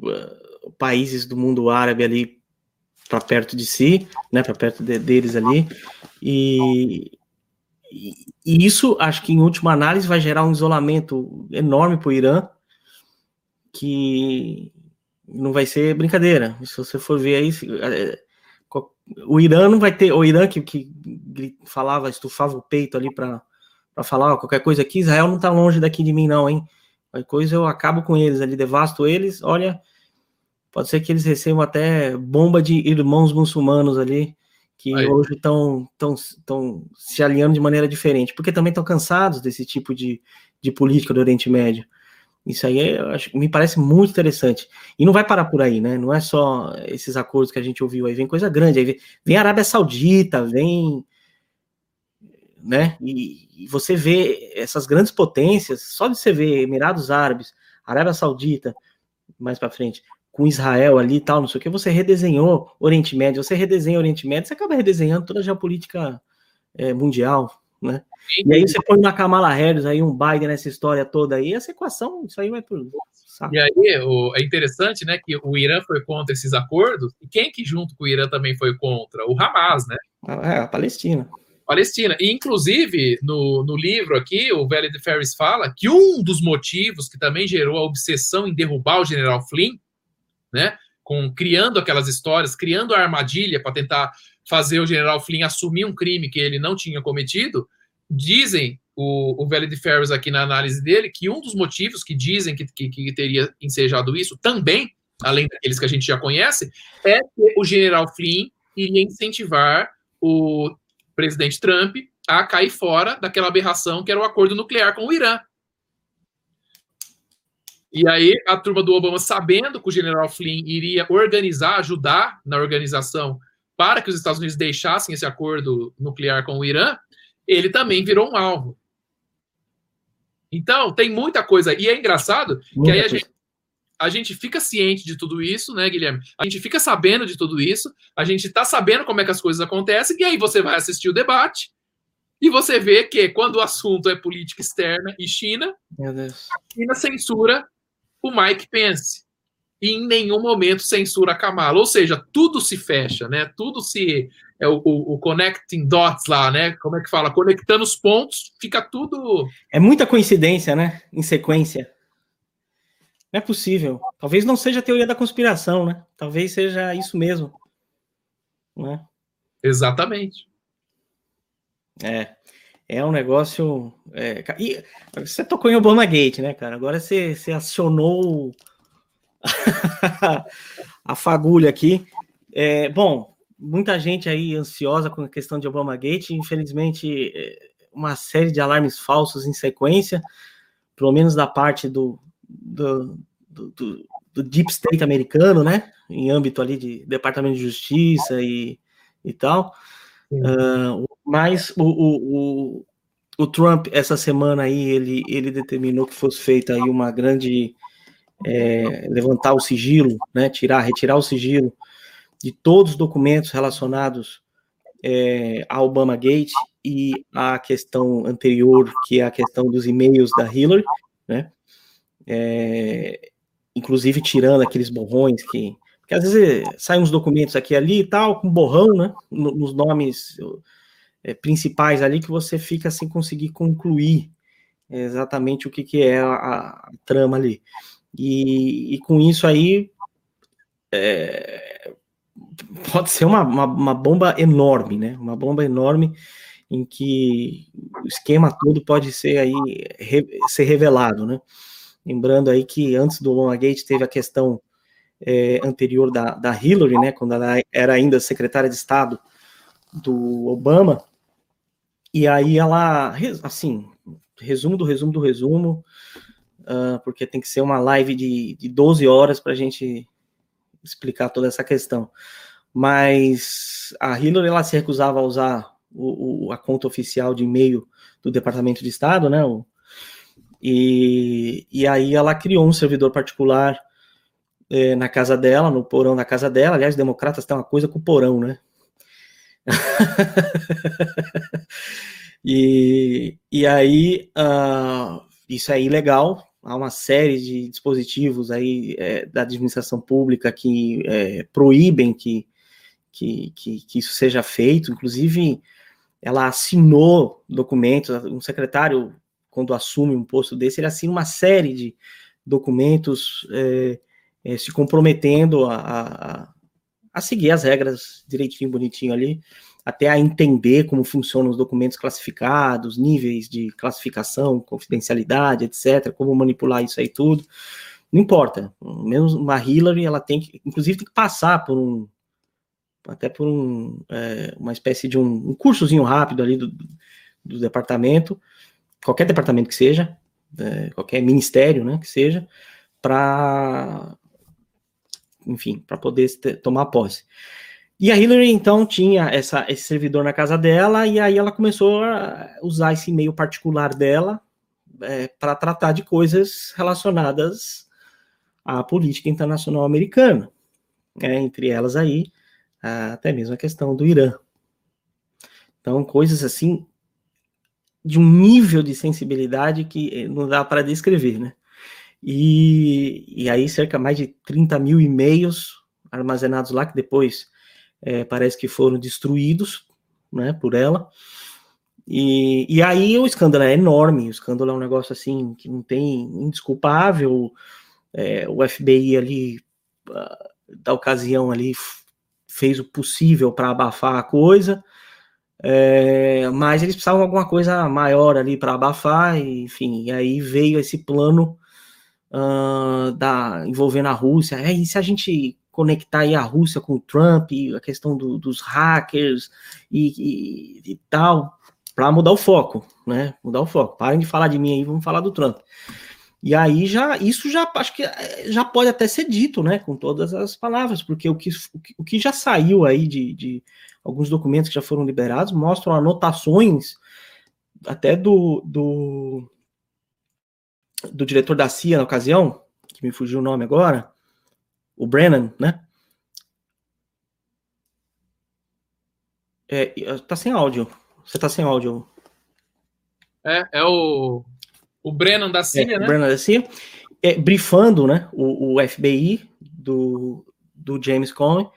uh, países do mundo árabe ali para perto de si, né, para perto de, deles ali, e, e, isso, acho que em última análise, vai gerar um isolamento enorme para o Irã, que não vai ser brincadeira. Se você for ver aí, é, o Irã não vai ter, o Irã que, que falava, estufava o peito ali para falar qualquer coisa aqui, Israel não está longe daqui de mim, não, hein? Qualquer coisa eu acabo com eles ali, devasto eles, olha, pode ser que eles recebam até bomba de irmãos muçulmanos ali, que Aí. hoje estão tão, tão se alinhando de maneira diferente, porque também estão cansados desse tipo de, de política do Oriente Médio. Isso aí é, acho, me parece muito interessante. E não vai parar por aí, né? Não é só esses acordos que a gente ouviu aí, vem coisa grande. Aí vem, vem Arábia Saudita, vem. Né? E, e, você vê essas grandes potências, só de você ver Emirados Árabes, Arábia Saudita, mais para frente, com Israel ali e tal, não sei o que, você redesenhou Oriente Médio, você redesenha Oriente Médio, você acaba redesenhando toda a geopolítica é, mundial, né? E aí você põe uma Kamala Harris aí, um Biden nessa história toda aí, essa equação, isso aí vai por... Sabe? E aí o, é interessante, né, que o Irã foi contra esses acordos, e quem que junto com o Irã também foi contra? O Hamas, né? É, a Palestina. Palestina. E, inclusive, no, no livro aqui, o Velho de Ferris fala que um dos motivos que também gerou a obsessão em derrubar o general Flynn, né, com criando aquelas histórias, criando a armadilha para tentar fazer o general Flynn assumir um crime que ele não tinha cometido, dizem o, o Velho de Ferris aqui na análise dele que um dos motivos que dizem que, que, que teria ensejado isso também, além daqueles que a gente já conhece, é que o general Flynn iria incentivar o presidente Trump a cair fora daquela aberração que era o acordo nuclear com o Irã. E aí a turma do Obama, sabendo que o general Flynn iria organizar, ajudar na organização para que os Estados Unidos deixassem esse acordo nuclear com o Irã, ele também virou um alvo. Então, tem muita coisa. E é engraçado muita que aí a gente, a gente fica ciente de tudo isso, né, Guilherme? A gente fica sabendo de tudo isso, a gente está sabendo como é que as coisas acontecem, e aí você vai assistir o debate e você vê que quando o assunto é política externa e China, a China censura o Mike Pence. E em nenhum momento censura a Kamala. Ou seja, tudo se fecha, né? Tudo se. É o, o, o, connecting dots lá, né? Como é que fala? Conectando os pontos, fica tudo. É muita coincidência, né? Em sequência. Não é possível. Talvez não seja a teoria da conspiração, né? Talvez seja isso mesmo. Né? Exatamente. É. É um negócio. É, e você tocou em Obama Gate, né, cara? Agora você, você acionou a fagulha aqui. É, bom, muita gente aí ansiosa com a questão de Obama Gate. Infelizmente, é, uma série de alarmes falsos em sequência, pelo menos da parte do, do, do, do, Deep State americano, né? Em âmbito ali de Departamento de Justiça e, e tal. Uh, mas o, o, o, Trump, essa semana aí, ele, ele determinou que fosse feita aí uma grande. É, levantar o sigilo, né? Tirar, retirar o sigilo de todos os documentos relacionados é, a Obama Gate e a questão anterior, que é a questão dos e-mails da Hillary, né? é, inclusive tirando aqueles borrões que. Porque às vezes saem uns documentos aqui e ali e tal, com borrão, né? Nos nomes é, principais ali, que você fica sem conseguir concluir exatamente o que, que é a, a trama ali. E, e, com isso aí. É, pode ser uma, uma, uma, bomba enorme, né? Uma bomba enorme em que o esquema todo pode ser aí re, ser revelado, né? Lembrando aí que antes do Gate teve a questão é, anterior da, da Hillary, né, quando ela era ainda secretária de Estado do Obama, e aí ela, assim, resumo do resumo do resumo, uh, porque tem que ser uma live de, de 12 horas para a gente explicar toda essa questão. Mas a Hillary ela se recusava a usar o, o, a conta oficial de e-mail do Departamento de Estado, né, o, e, e aí ela criou um servidor particular é, na casa dela, no porão da casa dela. Aliás, democratas têm uma coisa com o porão, né? e, e aí, uh, isso é ilegal. Há uma série de dispositivos aí é, da administração pública que é, proíbem que, que, que, que isso seja feito. Inclusive, ela assinou documentos, um secretário quando assume um posto desse, ele assina uma série de documentos é, é, se comprometendo a, a, a, seguir as regras direitinho, bonitinho ali, até a entender como funcionam os documentos classificados, níveis de classificação, confidencialidade, etc., como manipular isso aí tudo. Não importa, menos uma Hillary, ela tem que, inclusive, tem que passar por um, até por um, é, uma espécie de um, um cursozinho rápido ali do, do departamento, qualquer departamento que seja, é, qualquer ministério, né, que seja, para, enfim, para poder tomar posse. E a Hillary, então, tinha essa, esse servidor na casa dela, e aí ela começou a usar esse e-mail particular dela é, para tratar de coisas relacionadas à política internacional americana, né, entre elas aí até mesmo a questão do Irã. Então, coisas assim de um nível de sensibilidade que eh, não dá para descrever, né? E, e aí cerca mais de 30 mil e-mails armazenados lá, que depois é, parece que foram destruídos, né, por ela. E, e aí o escândalo é enorme, o escândalo é um negócio assim que não tem indesculpável, é, o FBI ali, ah, da ocasião ali, fez o possível para abafar a coisa, é, mas eles precisavam de alguma coisa maior ali para abafar, enfim, e aí veio esse plano uh, da, envolvendo a Rússia. É, e se a gente conectar aí a Rússia com o Trump, a questão do, dos hackers e, e, e tal, para mudar o foco, né? Mudar o foco. Parem de falar de mim aí, vamos falar do Trump. E aí já isso já acho que eh, já pode até ser dito, né, com todas as palavras, porque o que, o que já saiu aí de, de alguns documentos que já foram liberados mostram anotações até do, do, do diretor da CIA na ocasião, que me fugiu o nome agora, o Brennan, né? É, tá sem áudio. Você tá sem áudio. É, é o, o Brennan da CIA, é, né? O Brennan da CIA. É, brifando, né, o, o FBI do, do James Comey,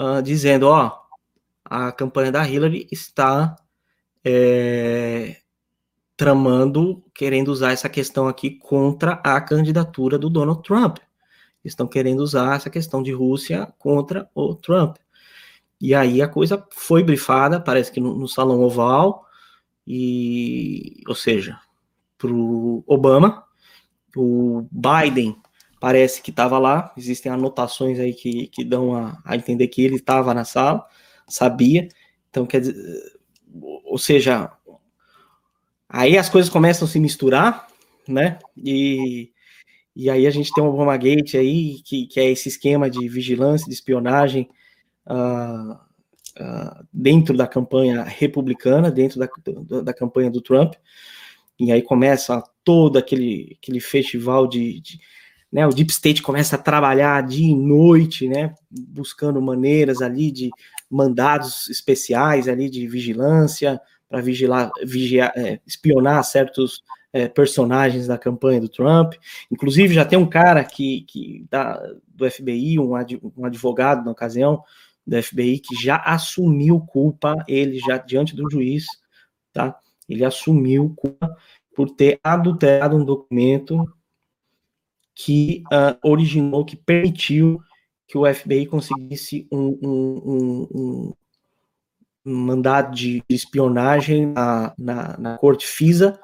uh, dizendo, ó, a campanha da Hillary está é, tramando, querendo usar essa questão aqui contra a candidatura do Donald Trump. Estão querendo usar essa questão de Rússia contra o Trump. E aí a coisa foi brifada, parece que no, no Salão Oval, e, ou seja, para o Obama, o Biden parece que estava lá, existem anotações aí que, que dão a, a entender que ele estava na sala, sabia. Então, quer dizer, ou seja, aí as coisas começam a se misturar, né? E, e aí a gente tem o Obama Gate aí, que, que é esse esquema de vigilância, de espionagem uh, uh, dentro da campanha republicana, dentro da, da, da, campanha do Trump. E aí começa todo aquele, aquele festival de, de né, o Deep State começa a trabalhar dia e noite, né, buscando maneiras ali de mandados especiais ali de vigilância para vigilar, vigiar, é, espionar certos é, personagens da campanha do Trump. Inclusive já tem um cara que, que da, do FBI, um, ad, um advogado na ocasião do FBI que já assumiu culpa, ele já diante do juiz, tá? Ele assumiu culpa por ter adulterado um documento que uh, originou, que permitiu que o FBI conseguisse um, um, um, um mandado de espionagem na, na, na, corte FISA,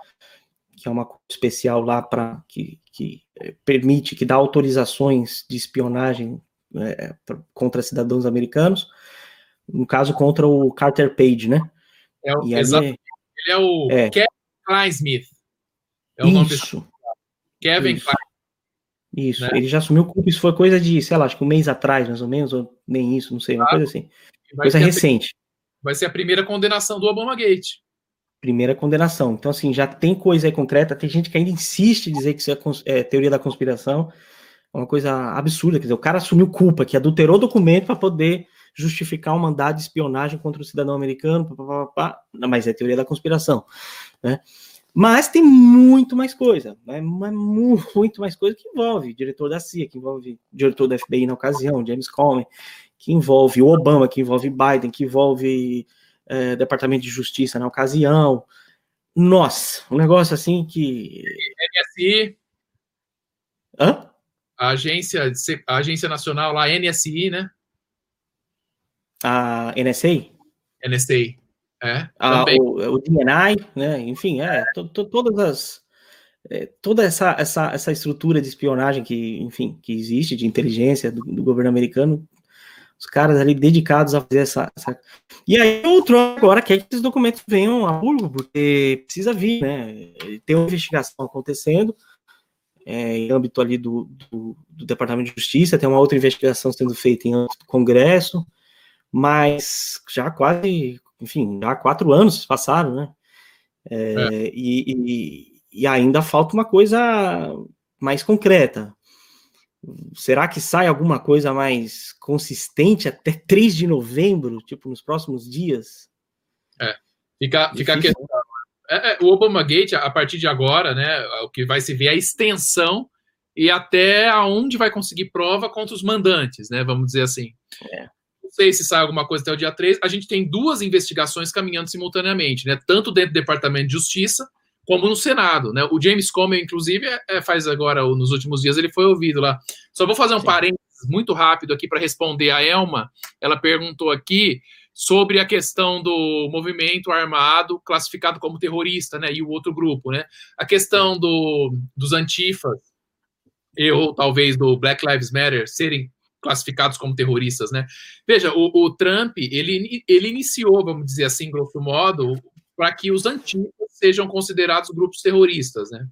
que é uma corte especial lá para que, que eh, permite, que dá autorizações de espionagem é, contra cidadãos americanos, no caso contra o Carter Page, né? É o, e exatamente. Ele é o é. Kevin Klein Smith. É o Isso. nome Kevin Isso. Klein. Isso, né? ele já assumiu culpa, isso foi coisa de, sei lá, acho que um mês atrás, mais ou menos, ou nem isso, não sei, uma coisa assim. coisa recente. Vai ser a primeira condenação do Obama Gate. Primeira condenação. Então, assim, já tem coisa aí concreta, tem gente que ainda insiste em dizer que isso é, é teoria da conspiração, é uma coisa absurda, quer dizer, o cara assumiu culpa, que adulterou documento para poder justificar um mandado de espionagem contra o cidadão americano, pá, pá, pá, Não, mas é teoria da conspiração, né? Mas tem muito mais coisa, né? muito mais coisa que envolve diretor da CIA, que envolve diretor da FBI na ocasião, James Comey, que envolve o Obama, que envolve Biden, que envolve é, Departamento de Justiça na ocasião. Nossa, um negócio assim que. NSI. Hã? A agência, a agência nacional lá, NSI, né? A NSA? NSA. É, ah, o, o DNI, né? Enfim, é, to, to, todas as é, toda essa, essa, essa estrutura de espionagem que, enfim, que existe de inteligência do, do governo americano, os caras ali dedicados a fazer essa, essa... E aí o Trump agora quer que esses documentos venham a público, porque precisa vir, né? Tem uma investigação acontecendo é, em âmbito ali do, do, do, Departamento de Justiça, tem uma outra investigação sendo feita em âmbito do Congresso, mas já quase enfim, já quatro anos passaram, né? É, é. E, e, e, ainda falta uma coisa mais concreta. Será que sai alguma coisa mais consistente até 3 de novembro, tipo, nos próximos dias? É, fica, fica a questão. É, é, o Obama Gate, a partir de agora, né, o que vai se ver é a extensão e até aonde vai conseguir prova contra os mandantes, né, vamos dizer assim. É. Não sei se sai alguma coisa até o dia 3. A gente tem duas investigações caminhando simultaneamente, né, tanto dentro do Departamento de Justiça como no Senado, né? O James Comey, inclusive, é, é, faz agora, nos últimos dias, ele foi ouvido lá. Só vou fazer um Sim. parênteses muito rápido aqui para responder a Elma. Ela perguntou aqui sobre a questão do movimento armado classificado como terrorista, né? E o outro grupo, né? A questão do, dos antifas, ou talvez do Black Lives Matter, serem classificados como terroristas, né? Veja, o, o Trump, ele, ele iniciou, vamos dizer assim, grosso modo, para que os antigos sejam considerados grupos terroristas, né?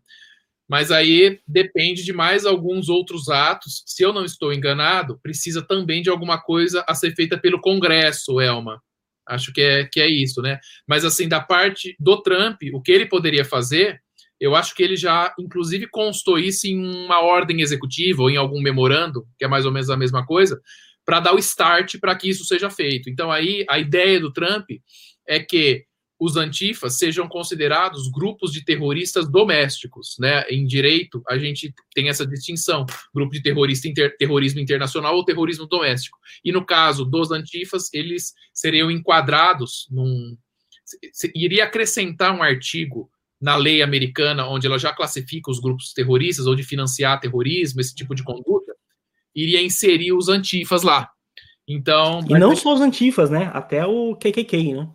Mas aí depende de mais alguns outros atos. Se eu não estou enganado, precisa também de alguma coisa a ser feita pelo Congresso, Elma. Acho que é, que é isso, né? Mas assim, da parte do Trump, o que ele poderia fazer, eu acho que ele já, inclusive, constou isso em uma ordem executiva ou em algum memorando, que é mais ou menos a mesma coisa, para dar o start para que isso seja feito. Então, aí, a ideia do Trump é que os antifas sejam considerados grupos de terroristas domésticos, né? Em direito, a gente tem essa distinção: grupo de terrorista inter, terrorismo internacional ou terrorismo doméstico. E no caso dos antifas, eles seriam enquadrados num iria acrescentar um artigo na lei americana onde ela já classifica os grupos terroristas ou de financiar terrorismo, esse tipo de conduta, iria inserir os antifas lá. Então, e não só os antifas, né? Até o KKK, né?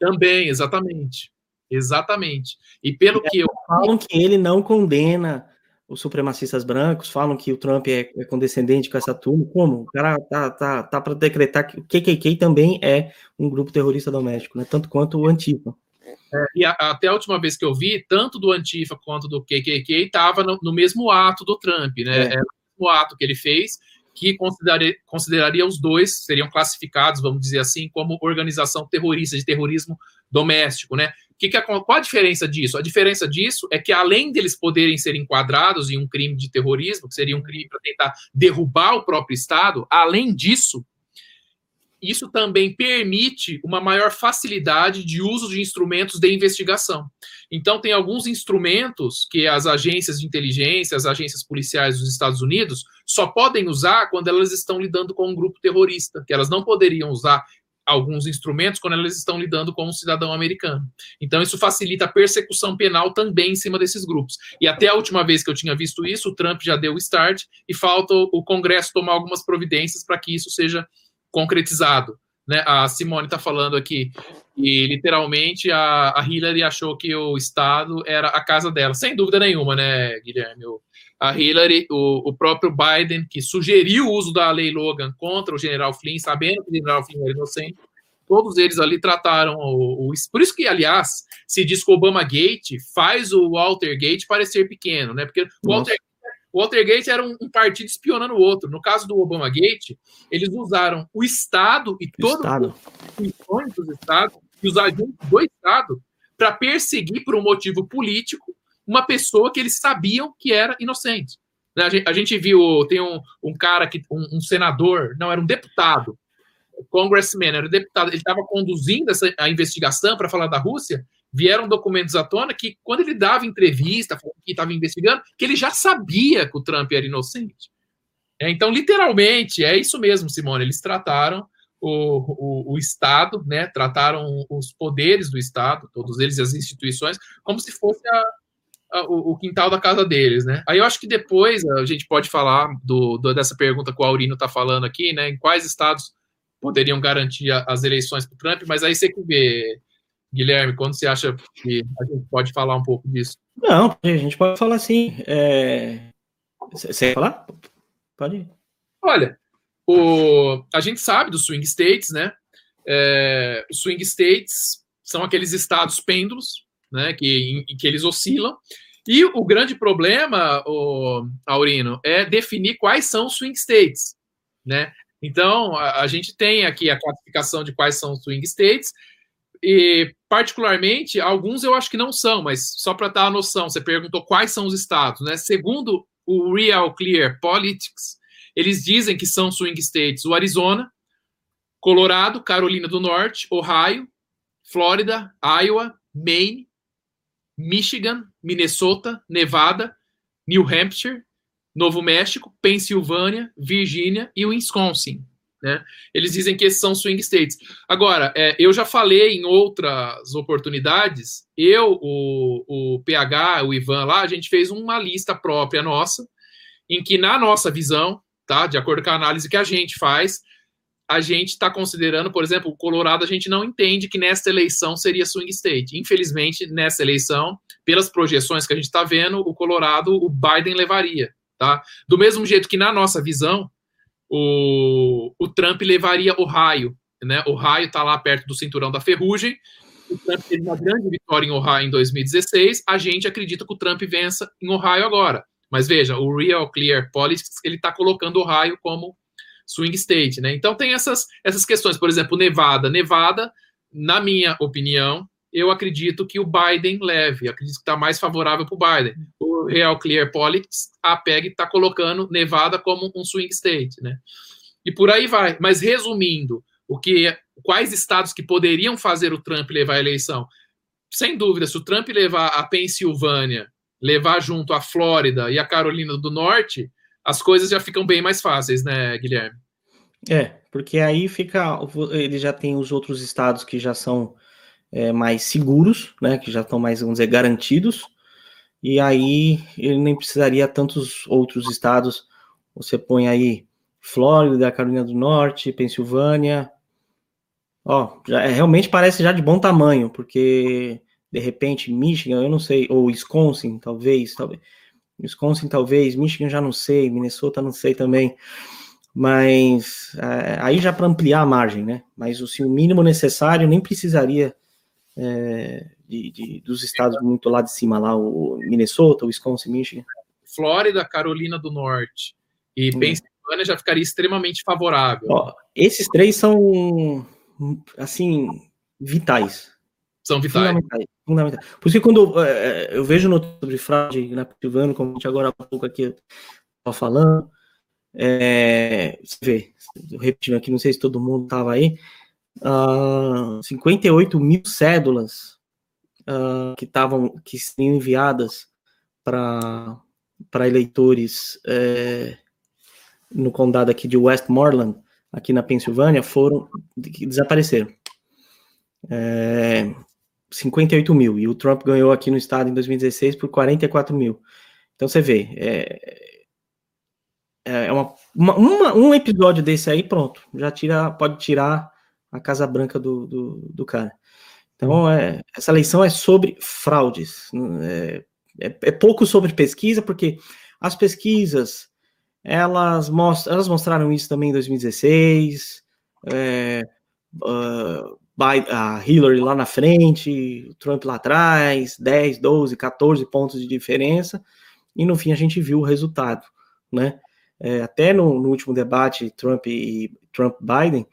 Também, exatamente. Exatamente. E pelo que eu. Falam que ele não condena os supremacistas brancos, falam que o Trump é, é condescendente com essa turma. Como? O cara tá, tá, tá para decretar que o KKK também é um grupo terrorista doméstico, né? tanto quanto o Antifa. É, e a, até a última vez que eu vi, tanto do Antifa quanto do KKK estava no, no, mesmo ato do Trump, né? É. Era o ato que ele fez, que consideraria, consideraria os dois, seriam classificados, vamos dizer assim, como organização terrorista, de terrorismo doméstico, né? Que que qual a diferença disso? A diferença disso é que, além deles poderem ser enquadrados em um crime de terrorismo, que seria um crime para tentar derrubar o próprio Estado, além disso, isso também permite uma maior facilidade de uso de instrumentos de investigação. Então, tem alguns instrumentos que as agências de inteligência, as agências policiais dos Estados Unidos só podem usar quando elas estão lidando com um grupo terrorista, que elas não poderiam usar alguns instrumentos quando elas estão lidando com um cidadão americano. Então, isso facilita a persecução penal também em cima desses grupos. E até a última vez que eu tinha visto isso, o Trump já deu o start e falta o Congresso tomar algumas providências para que isso seja concretizado. Né? A Simone está falando aqui e literalmente a, a Hillary achou que o Estado era a casa dela, sem dúvida nenhuma, né, Guilherme? A Hillary, o, o próprio Biden, que sugeriu o uso da lei Logan contra o general Flynn, sabendo que o general Flynn era inocente, todos eles ali trataram o, o, por isso que aliás se diz que o Obama Gate faz o Walter Gate parecer pequeno né? Porque o Walter Watergate era um, um, partido espionando o outro. No caso do Obama Gate, eles usaram o Estado e todas as instituições do Estado e os agentes do Estado para perseguir por um motivo político uma pessoa que eles sabiam que era inocente. Né, a gente, a gente viu, tem um, um cara que, um, um, senador, não, era um deputado, congressman, era um deputado, ele estava conduzindo essa, a investigação para falar da Rússia, vieram documentos à tona que, quando ele dava entrevista, que estava investigando, que ele já sabia que o Trump era inocente. É, então, literalmente, é isso mesmo, Simone. Eles trataram o, o, o, Estado, né, trataram os poderes do Estado, todos eles as instituições, como se fosse a, a, o, o, quintal da casa deles, né? Aí eu acho que depois a gente pode falar do, do dessa pergunta que o Aurino está falando aqui, né? Em quais estados poderiam garantir as eleições para o Trump, mas aí você que vê Guilherme, quando você acha que a gente pode falar um pouco disso? Não, a gente pode falar sim. É... Você quer falar? Pode ir. Olha, o... a gente sabe dos swing states, né? É... Os swing states são aqueles estados pêndulos, né? Que, em, que eles oscilam. E o grande problema, o Aurino, é definir quais são os swing states, né? Então, a, a gente tem aqui a classificação de quais são os swing states, e, particularmente, alguns eu acho que não são, mas só para dar a noção, você perguntou quais são os estados, né? Segundo o Real Clear Politics, Eles dizem que são swing states o Arizona, Colorado, Carolina do Norte, Ohio, Flórida, Iowa, Maine, Michigan, Minnesota, Nevada, New Hampshire, Novo México, Pensilvânia, Virgínia e Wisconsin. Né? Eles dizem que esses são swing states. Agora, é, eu já falei em outras oportunidades, eu, o, o PH, o Ivan lá, a gente fez uma lista própria nossa, em que, na nossa visão, tá, de acordo com a análise que a gente faz, a gente está considerando, por exemplo, o Colorado, a gente não entende que nesta eleição seria swing state. Infelizmente, nessa eleição, pelas projeções que a gente está vendo, o Colorado, o Biden levaria. Tá? Do mesmo jeito que, na nossa visão, o, o Trump levaria Ohio. Né? Ohio está lá perto do cinturão da ferrugem. O Trump teve uma grande vitória em Ohio em 2016. A gente acredita que o Trump vença em Ohio agora. Mas veja, o Real Clear Politics ele está colocando Ohio como swing state, né? Então tem essas, essas questões, por exemplo, Nevada. Nevada, na minha opinião, eu acredito que o Biden leve, acredito que está mais favorável para o Biden. O Real Clear Politics, a PEG está colocando Nevada como um swing state, né? E por aí vai. Mas resumindo, o que, quais estados que poderiam fazer o Trump levar a eleição? Sem dúvida, se o Trump levar a Pensilvânia, levar junto a Flórida e a Carolina do Norte, as coisas já ficam bem mais fáceis, né, Guilherme? É, porque aí fica. Ele já tem os outros estados que já são é, mais seguros, né? Que já estão mais, vamos dizer, garantidos. E aí ele nem precisaria tantos outros estados. Você põe aí Flórida, Carolina do Norte, Pensilvânia. Ó, já, é, realmente parece já de bom tamanho, porque de repente Michigan, eu não sei, ou Wisconsin, talvez, talvez Wisconsin talvez, Michigan já não sei, Minnesota não sei também, mas é, aí já para ampliar a margem, né? Mas assim, o mínimo necessário nem precisaria é, de, de, dos estados muito lá de cima, lá o Minnesota, o Wisconsin, Michigan. Flórida, Carolina do Norte e hum. Pensilvânia já ficaria extremamente favorável. Ó, esses três são assim vitais são vitais. Fundamentais, fundamentais. Por isso que quando é, eu vejo no sobre fraude na né, Silvano, como a gente agora há pouco aqui estava falando, é, você vê, repetindo aqui, não sei se todo mundo estava aí, uh, ah, 58 mil cédulas uh, que estavam, que seriam enviadas para eleitores é, no condado aqui de Westmoreland, aqui na Pensilvânia, foram desapareceram. É, 58 mil, e o Trump ganhou aqui no estado em 2016 por 44 mil. Então você vê, é, é, é uma, uma, uma, um episódio desse aí, pronto, já tira, pode tirar a Casa Branca do, do, do cara. Então, é, essa eleição é sobre fraudes. É, é, é, pouco sobre pesquisa, porque as pesquisas elas, mostram, elas mostraram isso também em 2016. É, uh, a Hillary lá na frente, o Trump lá atrás, 10, 12, 14 pontos de diferença, e no fim a gente viu o resultado, né? É, até no, no, último debate Trump e Trump Biden,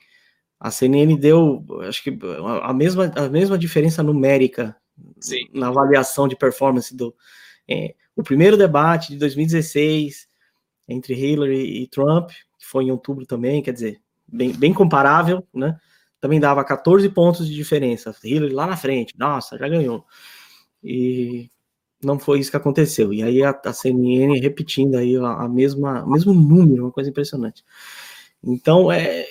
a CNN deu, acho que a mesma, a mesma diferença numérica Sim. na avaliação de performance do é, o primeiro debate de 2016 entre Hillary e Trump, que foi em outubro também, quer dizer, bem, bem comparável, né? Também dava 14 pontos de diferença. Hillary lá na frente, nossa, já ganhou. E não foi isso que aconteceu. E aí a, a CNN repetindo aí a, a, mesma, mesmo número, uma coisa impressionante. Então é,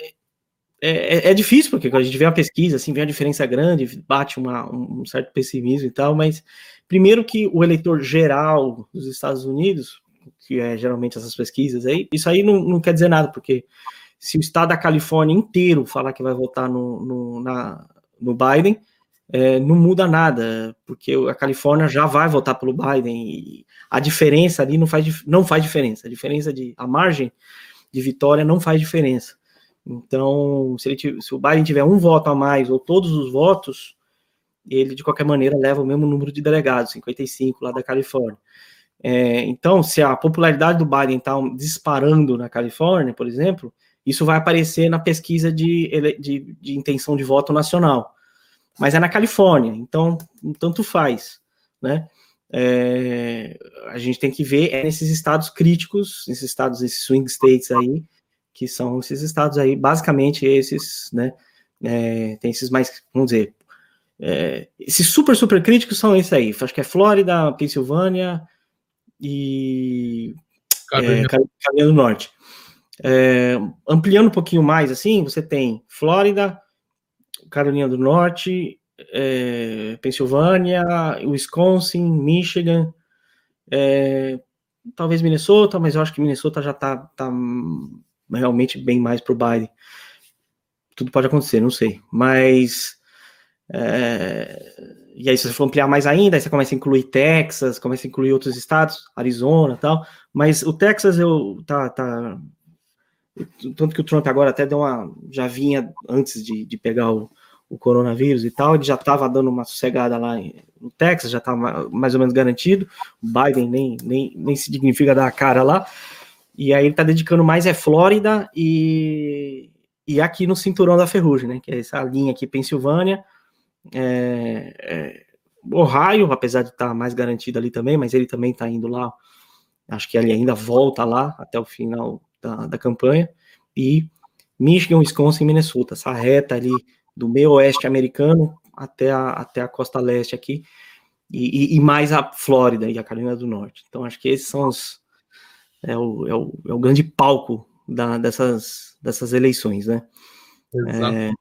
é, é, difícil, porque quando a gente vê a pesquisa, assim, vê a diferença grande, bate uma, um certo pessimismo e tal, mas primeiro que o eleitor geral dos Estados Unidos, que é geralmente essas pesquisas aí, isso aí não, não quer dizer nada, porque se o estado da Califórnia inteiro falar que vai votar no, no, na, no Biden, é, não muda nada, porque a Califórnia já vai votar pelo Biden e a diferença ali não faz, não faz diferença. A diferença de a margem de vitória não faz diferença. Então, se, ele, se o Biden tiver um voto a mais ou todos os votos, ele de qualquer maneira leva o mesmo número de delegados, 55 lá da Califórnia. É, então, se a popularidade do Biden está disparando na Califórnia, por exemplo, isso vai aparecer na pesquisa de, de, de intenção de voto nacional. Mas é na Califórnia, então tanto faz, né? é, a gente tem que ver é nesses estados críticos, nesses estados, esses swing states aí, que são esses estados aí, basicamente esses, né? É, tem esses mais, vamos dizer, é, esses super, super críticos são esses aí. Acho que é Flórida, Pensilvânia e Carolina, é, Carolina do Norte. É, ampliando um pouquinho mais, assim, você tem Flórida, Carolina do Norte, é, Pensilvânia, Wisconsin, Michigan, é, talvez Minnesota, mas eu acho que Minnesota já tá, tá realmente bem mais pro Biden. Tudo pode acontecer, não sei. Mas. É, e aí, se você for ampliar mais ainda, aí você começa a incluir Texas, começa a incluir outros estados, Arizona tal. Mas o Texas eu tá, tá tanto que o Trump agora até deu uma. já vinha antes de, de pegar o, o coronavírus e tal, ele já estava dando uma sossegada lá no Texas, já estava mais ou menos garantido. O Biden nem, nem, nem se dignifica dar a cara lá. E aí ele está dedicando mais é Flórida e, e aqui no cinturão da ferrugem, né? Que é essa linha aqui, Pensilvânia, é, é, Ohio, apesar de estar tá mais garantido ali também, mas ele também está indo lá. Acho que ele ainda volta lá até o final da, da campanha. E Michigan, Wisconsin e Minnesota, essa reta ali do meio oeste americano até a, até a costa leste aqui, e, e, e, mais a Flórida e a Carolina do Norte. Então, acho que esses são os. É o, é o, é o grande palco da, dessas, dessas eleições, né? Exato. É...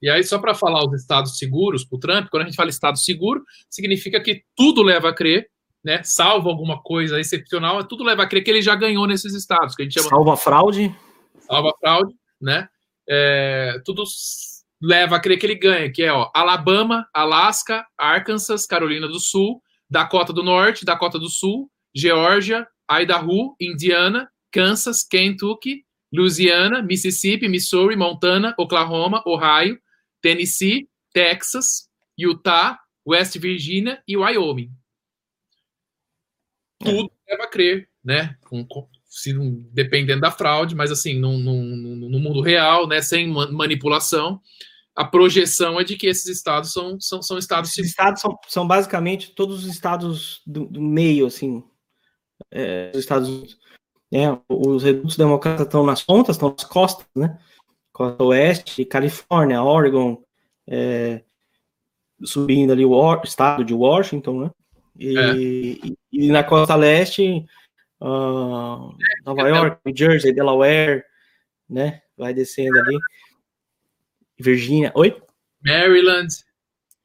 E aí, só para falar os estados seguros para o Trump, quando a gente fala estado seguro, significa que tudo leva a crer, né? Salvo alguma coisa excepcional, tudo leva a crer que ele já ganhou nesses estados, que a gente chama. Salva fraude. Salva fraude, né? É, tudo leva a crer que ele ganha, que é ó, Alabama, Alaska, Arkansas, Carolina do Sul, Dakota do Norte, Dakota do Sul, Geórgia, Idaho, Indiana, Kansas, Kentucky, Louisiana, Mississippi, Missouri, Montana, Oklahoma, Ohio, Tennessee, Texas, Utah, West Virginia e Wyoming. Tudo é. leva a crer, né? Com, se, dependendo da fraude, mas assim, no, no, no mundo real, né? Sem manipulação, a projeção é de que esses estados são, são, são estados. Esses estados são, são basicamente todos os estados do, do meio, assim, é, dos Estados Unidos. É, os redutos democratas estão nas pontas, estão nas costas, né? Costa Oeste, Califórnia, Oregon, é, subindo ali o estado de Washington, né? E, é. e, na costa leste, uh, Nova York, New Jersey, Delaware, né? Vai descendo ali. Virgínia. Oi? Maryland.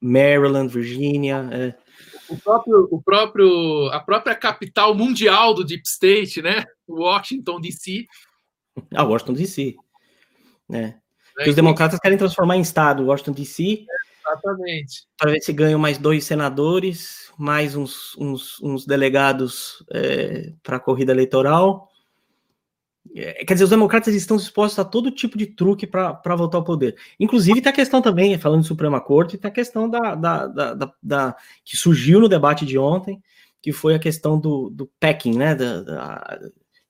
Maryland, Virgínia. É. O próprio, o próprio, a própria capital mundial do Deep State, né? Washington DC. Ah, Washington DC. Né? É, os democratas querem transformar em estado Washington DC. Exatamente. Para ver se ganham mais dois senadores, mais uns, uns, uns delegados é, para a corrida eleitoral. É, quer dizer, os democratas estão dispostos a todo tipo de truque para voltar ao poder. Inclusive, tem a questão também, falando de Suprema Corte, tem a questão da, da, da, da, que surgiu no debate de ontem, que foi a questão do, do packing, né? Da,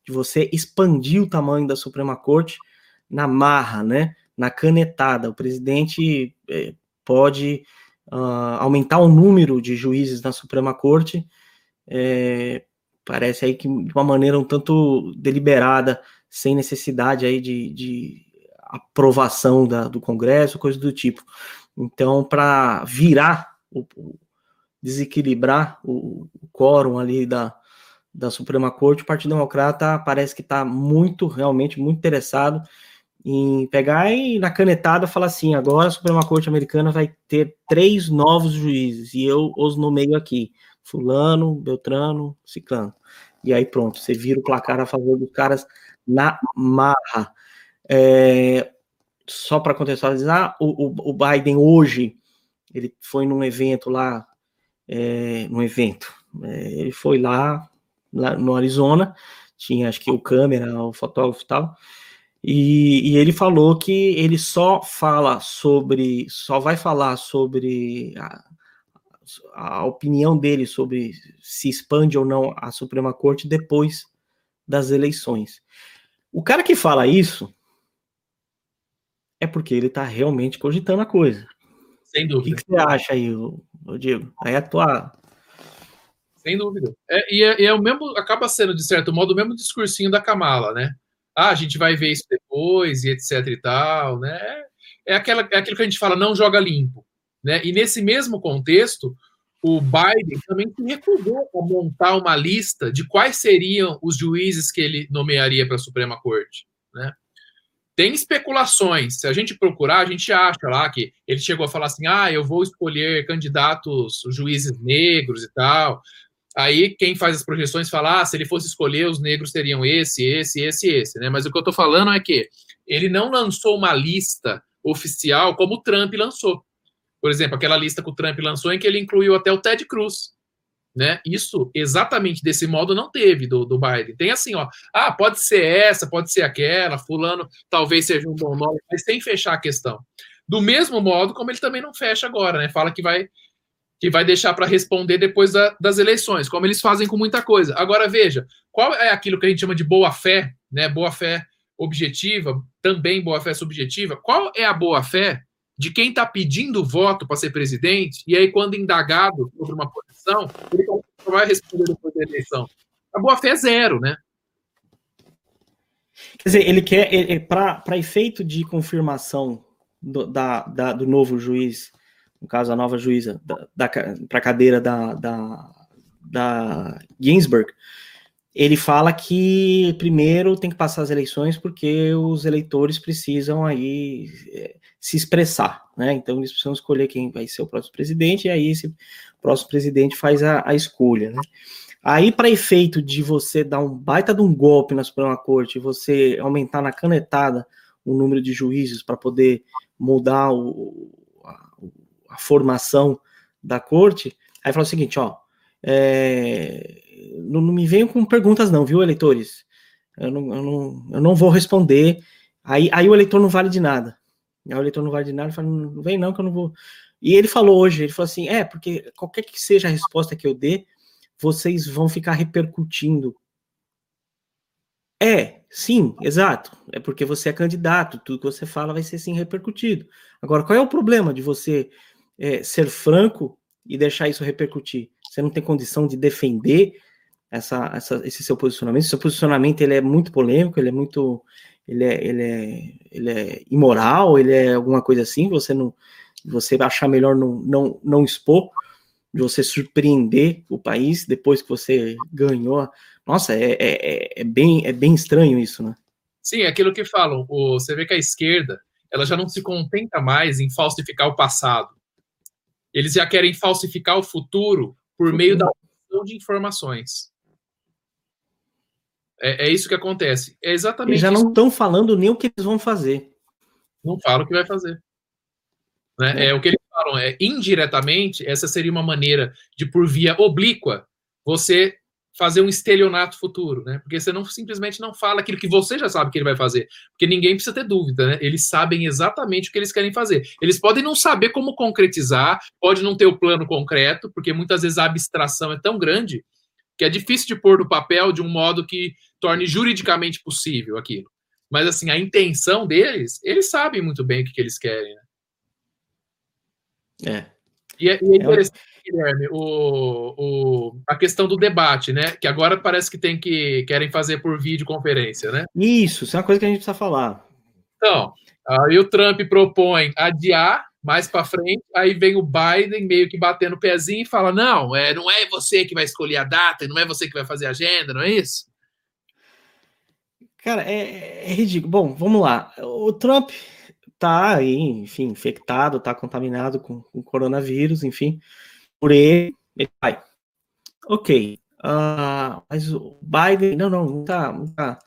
de você expandir o tamanho da Suprema Corte na marra, né? Na canetada. O presidente é, pode uh, aumentar o número de juízes na Suprema Corte. É, parece aí que de uma maneira um tanto deliberada, sem necessidade aí de, de aprovação da, do Congresso, coisa do tipo. Então, para virar, o, o, desequilibrar o, o quórum ali da, da Suprema Corte, o Partido Democrata parece que está muito, realmente, muito interessado em pegar e na canetada falar assim, agora a Suprema Corte Americana vai ter três novos juízes, e eu os nomeio aqui fulano, Beltrano, Ciclano. E aí pronto, você vira o placar a favor dos caras na marra. É, só para contextualizar, o, o, o, Biden hoje, ele foi num evento lá, é, num evento, é, ele foi lá, lá no Arizona, tinha acho que o câmera, o fotógrafo e tal, e, e, ele falou que ele só fala sobre, só vai falar sobre a, a opinião dele sobre se expande ou não a Suprema Corte depois das eleições. O cara que fala isso é porque ele está realmente cogitando a coisa. Sem dúvida. O que, que você acha aí, Diego? Aí a tua. Sem dúvida. É, e, é, e é o mesmo, acaba sendo, de certo modo, o mesmo discursinho da Kamala, né? Ah, a gente vai ver isso depois, e etc e tal, né? É, aquela, é aquilo que a gente fala, não joga limpo. Né? E nesse mesmo contexto, o Biden também se recusou a montar uma lista de quais seriam os juízes que ele nomearia para a Suprema Corte. Né? Tem especulações. Se a gente procurar, a gente acha lá que ele chegou a falar assim: ah, eu vou escolher candidatos, juízes negros e tal. Aí quem faz as projeções fala: ah, se ele fosse escolher, os negros teriam esse, esse, esse, esse. Né? Mas o que eu estou falando é que ele não lançou uma lista oficial como o Trump lançou. Por exemplo, aquela lista que o Trump lançou em que ele incluiu até o Ted Cruz. Né? Isso exatamente desse modo não teve do, do Biden. Tem assim, ó, ah, pode ser essa, pode ser aquela, fulano talvez seja um bom nome, mas sem fechar a questão. Do mesmo modo como ele também não fecha agora, né? Fala que vai que vai deixar para responder depois da, das eleições, como eles fazem com muita coisa. Agora veja, qual é aquilo que a gente chama de boa fé, né? Boa fé objetiva, também boa fé subjetiva. Qual é a boa fé de quem está pedindo voto para ser presidente, e aí, quando indagado sobre uma posição, ele vai responder depois da eleição. A boa-fé é zero, né? Quer dizer, ele quer, para efeito de confirmação do, da, da, do novo juiz, no caso, a nova juíza, para a cadeira da, da, da Ginsburg, ele fala que primeiro tem que passar as eleições porque os eleitores precisam aí é, se expressar, né? Então eles precisam escolher quem vai ser o próximo presidente, e aí esse próximo presidente faz a, a escolha, né? Aí, para efeito de você dar um baita de um golpe na Suprema Corte, você aumentar na canetada o número de juízes para poder mudar o, a, formação da corte, aí fala o seguinte, ó, é, não, não, me venham com perguntas não, viu, eleitores? Eu não, eu não, eu não vou responder, aí, aí o eleitor não vale de nada. Aí o eleitor não vai de nada e fala, não vem não que eu não vou. E ele falou hoje, ele falou assim, é, porque qualquer que seja a resposta que eu dê, vocês vão ficar repercutindo. É, sim, exato. É porque você é candidato, tudo que você fala vai ser sim repercutido. Agora, qual é o problema de você é, ser franco e deixar isso repercutir? Você não tem condição de defender essa, essa, esse seu posicionamento. Seu posicionamento ele é muito polêmico, ele é muito ele é, ele é, ele é imoral, ele é alguma coisa assim, você não você achar melhor não, não, não expor, você surpreender o país depois que você ganhou. Nossa, é, é, é, bem, é bem estranho isso, né? Sim, é aquilo que falam. O, você vê que a esquerda ela já não se contenta mais em falsificar o passado. Eles já querem falsificar o futuro por meio da de informações. É, é isso que acontece. É exatamente. Eles já não estão falando nem o que eles vão fazer. Não falam o que vai fazer. Né? É. é o que eles falam. É indiretamente, essa seria uma maneira de, por via oblíqua, você fazer um estelionato futuro, né? Porque você não simplesmente não fala aquilo que você já sabe que ele vai fazer, porque ninguém precisa ter dúvida, né? Eles sabem exatamente o que eles querem fazer. Eles podem não saber como concretizar, pode não ter o plano concreto, porque muitas vezes a abstração é tão grande que é difícil de pôr no papel de um modo que torne juridicamente possível aquilo. Mas, assim, a intenção deles, eles sabem muito bem o que, que eles querem, né? É. E é, e é interessante, é. Guilherme, o, o, a questão do debate, né? Que agora parece que tem que querem fazer por videoconferência, né? Isso, isso é uma coisa que a gente precisa falar. Então, aí o Trump propõe adiar mais para frente, aí vem o Biden meio que batendo o pezinho e fala: não, é, não é você que vai escolher a data, não é você que vai fazer a agenda, não é isso? Cara, é, é ridículo. Bom, vamos lá. O Trump tá aí, enfim, infectado, tá contaminado com, com coronavírus, enfim, por ele, vai. Ok. Uh, mas o Biden, não, não, não tá, não tá,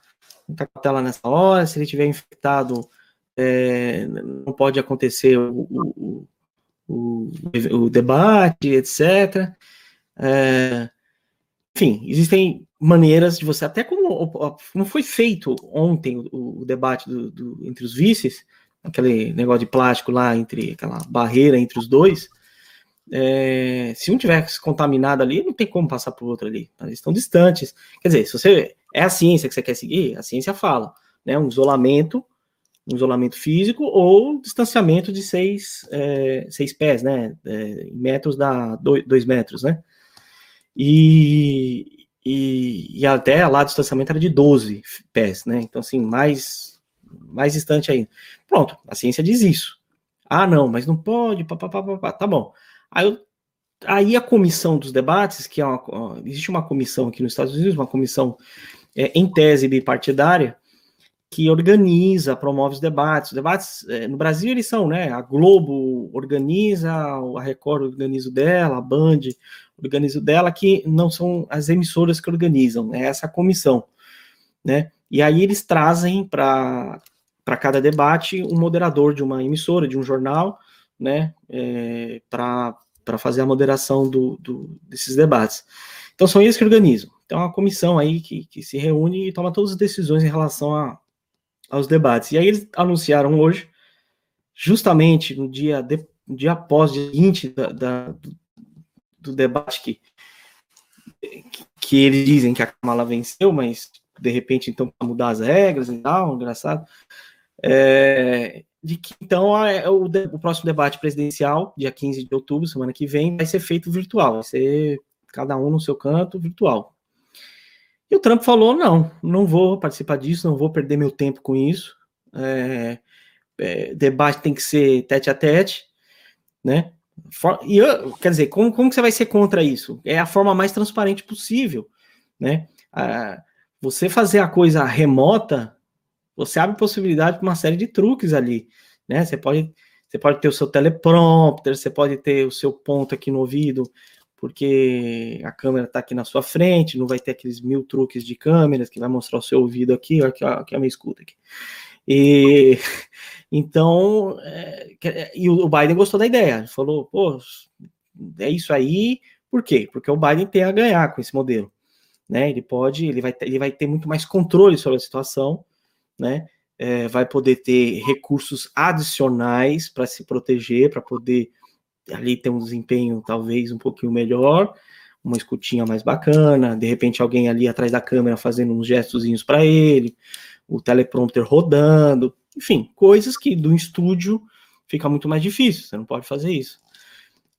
não tá com a tela nessa hora. Se ele tiver infectado, é, não pode acontecer o, o, o, o debate, etc. É, enfim, existem maneiras de você, até como, como foi feito ontem o, o debate do, do, entre os vices, aquele negócio de plástico lá, entre aquela barreira entre os dois, é, se um tiver contaminado ali, não tem como passar para o outro ali, eles estão distantes. Quer dizer, se você é a ciência que você quer seguir, a ciência fala, né, um isolamento um isolamento físico ou distanciamento de seis, é, seis pés, né? É, metros da dois, dois, metros, né? E, e, e até lá o distanciamento era de 12 pés, né? Então, assim, mais, mais distante ainda. Pronto, a ciência diz isso. Ah, não, mas não pode, papapá, tá bom. Aí, eu, aí a comissão dos debates, que é uma, existe uma comissão aqui nos Estados Unidos, uma comissão é, em tese bipartidária, que organiza, promove os debates. Os debates é, no Brasil eles são, né? A Globo organiza, a Record organiza o dela, a Band organiza o dela, que não são as emissoras que organizam, é essa comissão, né? E aí eles trazem para cada debate um moderador de uma emissora, de um jornal, né? É, para fazer a moderação do, do, desses debates. Então são eles que organizam. Então é uma comissão aí que, que se reúne e toma todas as decisões em relação a, aos debates. E aí eles anunciaram hoje, justamente no dia, de, dia após, dia 20 da, da do, do, debate, que, que eles dizem que a Kamala venceu, mas de repente então para mudar as regras e tal, engraçado. É, de que então a, o, o, próximo debate presidencial, dia 15 de outubro, semana que vem, vai ser feito virtual, vai ser cada um no seu canto, virtual. E o Trump falou: não, não vou participar disso, não vou perder meu tempo com isso. É, é, debate tem que ser tete a tete, né? E eu, quer dizer, como, como que você vai ser contra isso? É a forma mais transparente possível, né? Ah, você fazer a coisa remota, você abre possibilidade para uma série de truques ali, né? Você pode, você pode ter o seu teleprompter, você pode ter o seu ponto aqui no ouvido porque a câmera está aqui na sua frente, não vai ter aqueles mil truques de câmeras que vai mostrar o seu ouvido aqui, aqui, aqui é a minha escuta aqui. E então, é, e o Biden gostou da ideia, ele falou, pô, é isso aí, por quê? Porque o Biden tem a ganhar com esse modelo, né? Ele pode, ele vai, ele vai ter muito mais controle sobre a situação, né? É, vai poder ter recursos adicionais para se proteger, para poder ali tem um desempenho talvez um pouquinho melhor, uma escutinha mais bacana, de repente alguém ali atrás da câmera fazendo uns gestozinhos para ele, o teleprompter rodando, enfim, coisas que do estúdio fica muito mais difícil, você não pode fazer isso.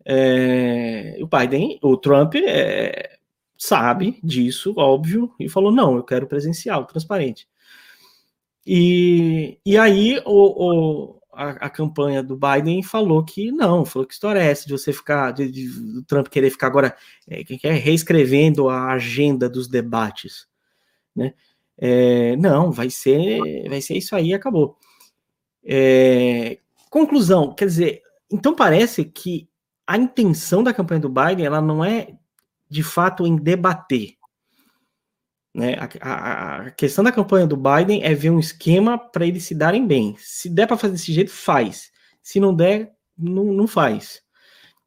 É, o Biden, o Trump é, sabe disso, óbvio, e falou: não, eu quero presencial, transparente. E, e aí o, o a, a, campanha do Biden falou que não, falou que história é essa de você ficar, de, de, do Trump querer ficar agora é, é, reescrevendo a agenda dos debates, né? É, não, vai ser, vai ser isso aí, acabou. É, conclusão, quer dizer, então parece que a intenção da campanha do Biden ela não é de fato em debater, né? A, a, a, questão da campanha do Biden é ver um esquema para eles se darem bem. Se der para fazer desse jeito, faz. Se não der, não, não faz.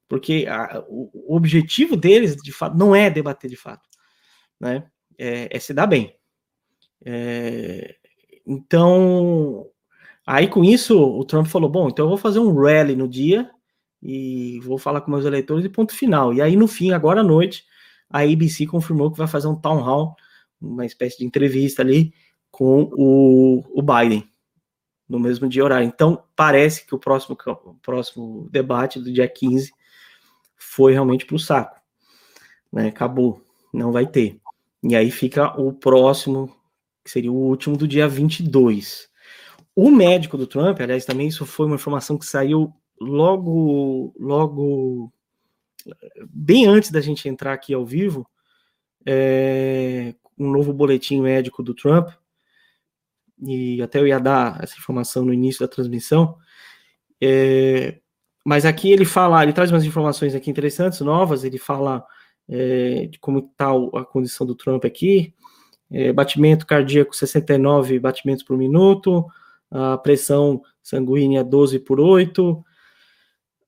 Porque a, o, o, objetivo deles, de fato, não é debater de fato. Né? É, é se dar bem. É, então, aí com isso, o Trump falou: bom, então eu vou fazer um rally no dia e vou falar com meus eleitores e ponto final. E aí, no fim, agora à noite, a ABC confirmou que vai fazer um town hall uma espécie de entrevista ali com o, o Biden no mesmo dia horário. Então, parece que o próximo, o próximo debate do dia 15 foi realmente para o saco. Né? Acabou, não vai ter. E aí fica o próximo, que seria o último do dia 22. O médico do Trump, aliás, também isso foi uma informação que saiu logo, logo, bem antes da gente entrar aqui ao vivo, é, um novo boletim médico do Trump, e até eu ia dar essa informação no início da transmissão, é, mas aqui ele fala, ele traz umas informações aqui interessantes, novas, ele fala é, de como está a condição do Trump aqui, é, batimento cardíaco 69 batimentos por minuto, a pressão sanguínea 12 por 8,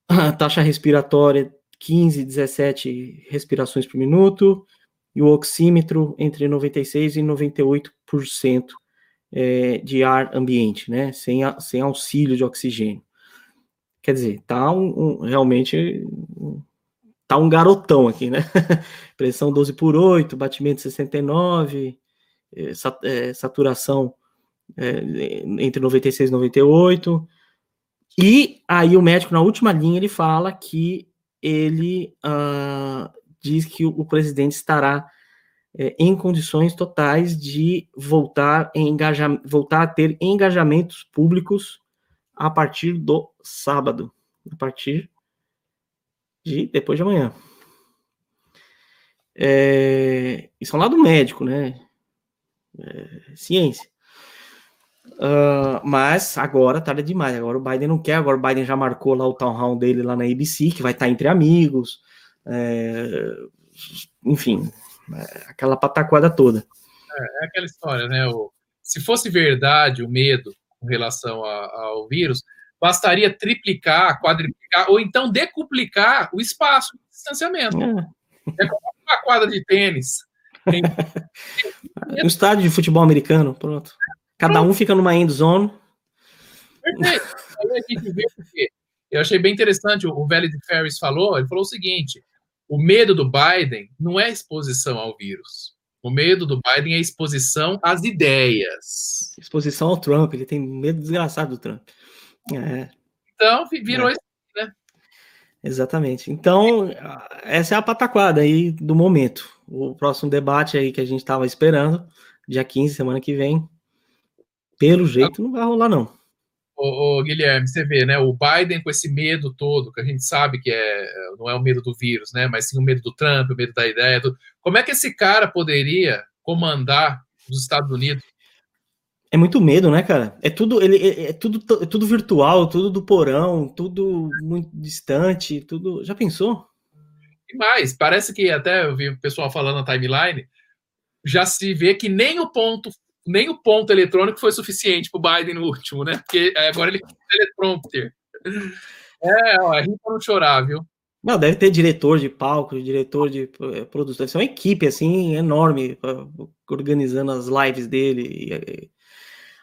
a taxa respiratória 15, 17 respirações por minuto, e o oxímetro entre 96% e 98% é, de ar ambiente, né? Sem, a, sem auxílio de oxigênio. Quer dizer, tá um, um realmente tá um garotão aqui, né? Pressão 12 por 8, batimento 69, é, é, saturação é, entre 96 e 98. E aí o médico, na última linha, ele fala que ele uh, diz que o, presidente estará é, em condições totais de voltar, voltar a ter engajamentos públicos a partir do sábado, a partir de depois de amanhã. É, isso é um lado médico, né? É, ciência. Uh, mas agora tarde demais. Agora o Biden não quer. Agora o Biden já marcou lá o town hall dele lá na ABC, que vai estar entre amigos. É, enfim, é, aquela pataquada toda. É, é, aquela história, né? O, se fosse verdade o medo com relação a, ao vírus, bastaria triplicar, quadriplicar ou então decuplicar o espaço de distanciamento. É, é como uma quadra de tênis. Tem... um estádio de futebol americano, pronto. Cada um fica numa end zone. Perfeito. Eu achei bem interessante, o velho de Ferris falou, ele falou o seguinte, o medo do Biden não é exposição ao vírus. O medo do Biden é exposição às ideias. Exposição ao Trump, ele tem medo desgraçado do Trump. É. Então, virou é. né? Exatamente. Então, essa é a pataquada aí do momento. O próximo debate aí que a gente estava esperando, dia 15, semana que vem, pelo jeito não vai rolar, não. Ô, ô, Guilherme, você vê, né? O Biden com esse medo todo, que a gente sabe que é, não é o medo do vírus, né? Mas sim o medo do Trump, o medo da ideia. Do... Como é que esse cara poderia comandar os Estados Unidos? É muito medo, né, cara? É tudo, ele é, é tudo, é tudo virtual, tudo do porão, tudo muito distante, tudo. Já pensou? E mais, parece que até eu vi o pessoal falando na timeline, já se vê que nem o ponto nem o ponto eletrônico foi suficiente para o Biden no último, né? Porque agora ele tem teleprompter. É, ó, ri para não chorar, viu? Não, deve ter diretor de palco, diretor de é, produção. Ser uma equipe, assim, enorme, organizando as lives dele.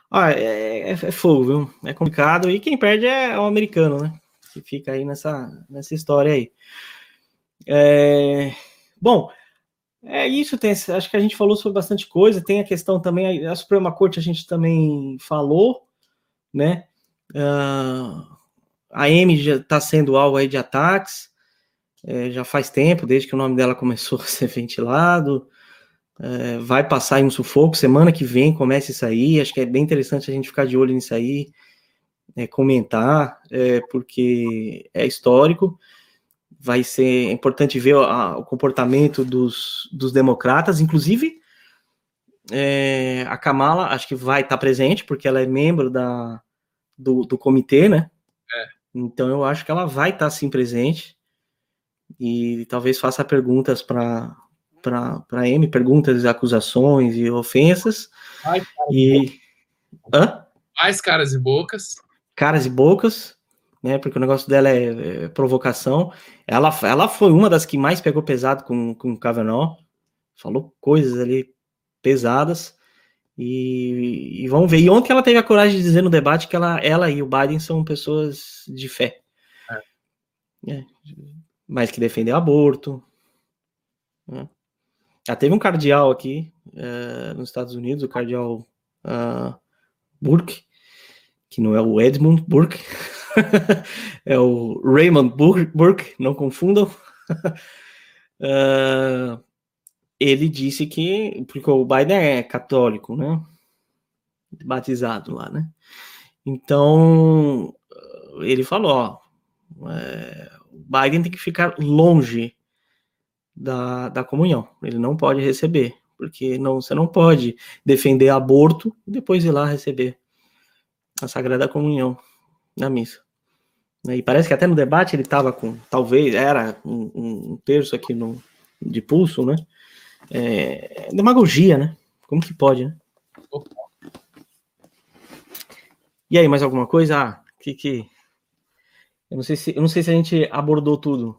Ah, é, é, é, fogo, viu? É complicado. E quem perde é o americano, né? Que fica aí nessa, nessa história aí. É... Bom, é isso, tem, acho que a gente falou sobre bastante coisa. Tem a questão também, a Suprema Corte a gente também falou, né? Uh, a M já está sendo alvo aí de ataques, é, já faz tempo, desde que o nome dela começou a ser ventilado. É, vai passar em um sufoco, semana que vem começa isso aí. Acho que é bem interessante a gente ficar de olho nisso aí, é, comentar, é, porque é histórico vai ser importante ver a, o comportamento dos, dos democratas, inclusive é, a Kamala acho que vai estar presente, porque ela é membro da, do, do comitê, né? É. Então eu acho que ela vai estar sim presente e talvez faça perguntas para para M, perguntas, acusações e ofensas. Mais e Hã? mais caras e bocas. Caras e bocas né? Porque o negócio dela é, é, provocação. Ela, ela foi uma das que mais pegou pesado com, com o Kavanaugh, falou coisas ali pesadas. E, e, vamos ver. E ontem ela teve a coragem de dizer no debate que ela, ela e o Biden são pessoas de fé. É. É, mas que defendem aborto. Né? Já teve um cardeal aqui é, nos Estados Unidos, o cardeal uh, Burke, que não é o Edmund Burke, é o Raymond Burke, não confundam. uh, ele disse que, porque o Biden é católico, né? Batizado lá, né? Então, ele falou: ó, é, o Biden tem que ficar longe da, da comunhão, ele não pode receber, porque não, você não pode defender aborto e depois ir lá receber a Sagrada Comunhão na missa. Né, e parece que até no debate ele estava com, talvez, era um, um, terço aqui no, de pulso, né? É, demagogia, né? Como que pode, né? E aí, mais alguma coisa? Ah, que que... Eu não sei se, eu não sei se a gente abordou tudo.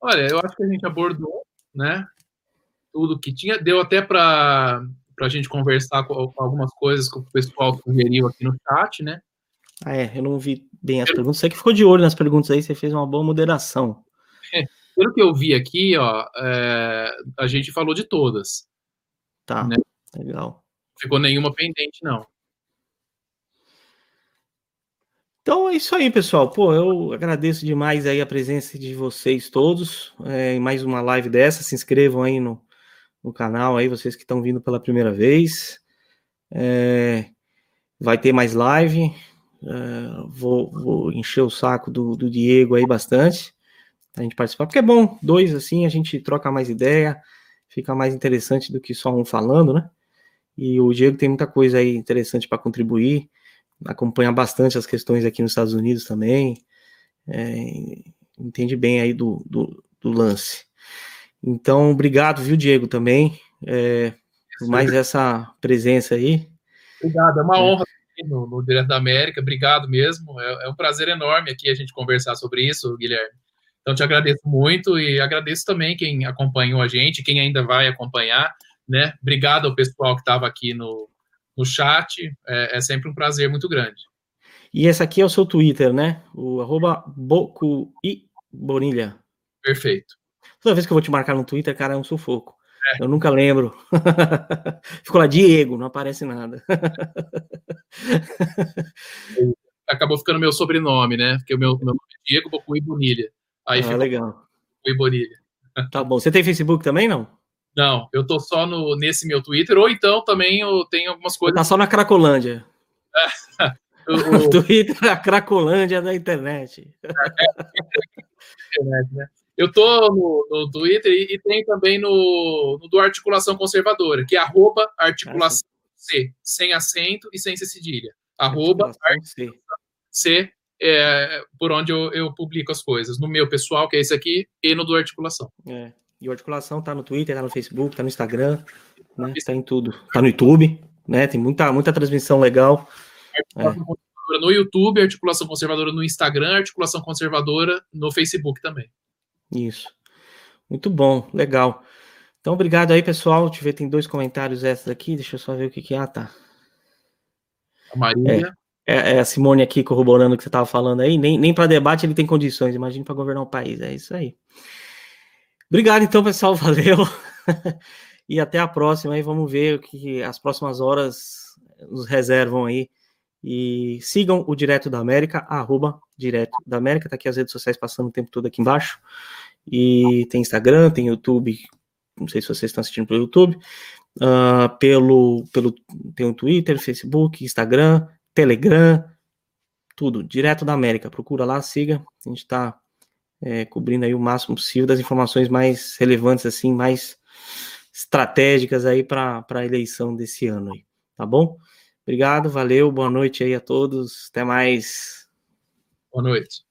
Olha, eu acho que a gente abordou, né? Tudo que tinha. Deu até para a gente conversar com, com algumas coisas que o pessoal sugeriu aqui no chat, né? Ah, é, eu não vi bem as perguntas. Você que ficou de olho nas perguntas aí, você fez uma boa moderação. É, pelo que eu vi aqui, ó, é, a gente falou de todas. Tá, né? legal. Ficou nenhuma pendente, não. Então é isso aí, pessoal. Pô, eu agradeço demais aí a presença de vocês todos é, em mais uma live dessa. Se inscrevam aí no, no canal aí, vocês que estão vindo pela primeira vez. É, vai ter mais live. É, vou, vou, encher o saco do, do, Diego aí bastante. A gente participar, porque é bom, dois assim, a gente troca mais ideia, fica mais interessante do que só um falando, né? E o Diego tem muita coisa aí interessante para contribuir, acompanha bastante as questões aqui nos Estados Unidos também, é, entende bem aí do, do, do, lance. Então, obrigado, viu, Diego, também, é, por mais essa presença aí. Obrigado, é uma é. No, no Direto da América. Obrigado mesmo. É, é, um prazer enorme aqui a gente conversar sobre isso, Guilherme. Então, te agradeço muito e agradeço também quem acompanhou a gente, quem ainda vai acompanhar. Né? Obrigado ao pessoal que estava aqui no, no chat. É, é, sempre um prazer muito grande. E esse aqui é o seu Twitter, né? O arroba Boco e Bonilha. Perfeito. Toda vez que eu vou te marcar no Twitter, cara, é um sufoco. É. Eu nunca lembro. Ficou lá Diego, não aparece nada. Acabou ficando meu sobrenome, né? Porque o meu, meu nome é Diego Bocui Bonilha. Aí ah, ficou legal. Bocui Bonilha. Tá bom. Você tem Facebook também, não? Não, eu tô só no, nesse meu Twitter, ou então também eu tenho algumas coisas. Tá só na Cracolândia. o, o... Twitter é a Cracolândia da internet. É, é, internet, né? Eu tô no, no Twitter e, e, tem também no, no, do Articulação Conservadora, que é arroba articulação C, sem acento e sem cedilha. Arroba C, C é, por onde eu, eu, publico as coisas. No meu pessoal, que é esse aqui, e no do Articulação. É. E o Articulação tá no Twitter, tá no Facebook, tá no Instagram, né? Tá em tudo. Tá no YouTube, né? Tem muita, muita transmissão legal. Articulação é. Conservadora no YouTube, Articulação Conservadora no Instagram, Articulação Conservadora no Facebook também. Isso. Muito bom, legal. Então, obrigado aí, pessoal. Deixa eu ver, tem dois comentários esses aqui. Deixa eu só ver o que que é. Ah, tá. A Maria. É, é, é a Simone aqui corroborando o que você estava falando aí. Nem, nem para debate ele tem condições. Imagine para governar o país. É isso aí. Obrigado, então, pessoal. Valeu. e até a próxima. Aí vamos ver o que as próximas horas nos reservam aí. E sigam o Direto da América, arroba Direto da América. Tá aqui as redes sociais passando o tempo todo aqui embaixo. E tem Instagram, tem YouTube. Não sei se vocês estão assistindo pelo YouTube. Uh, pelo, pelo tem o Twitter, Facebook, Instagram, Telegram, tudo, direto da América. Procura lá, siga. A gente está é, cobrindo aí o máximo possível das informações mais relevantes, assim, mais estratégicas aí para a eleição desse ano aí, tá bom? Obrigado, valeu, boa noite aí a todos, até mais. Boa noite.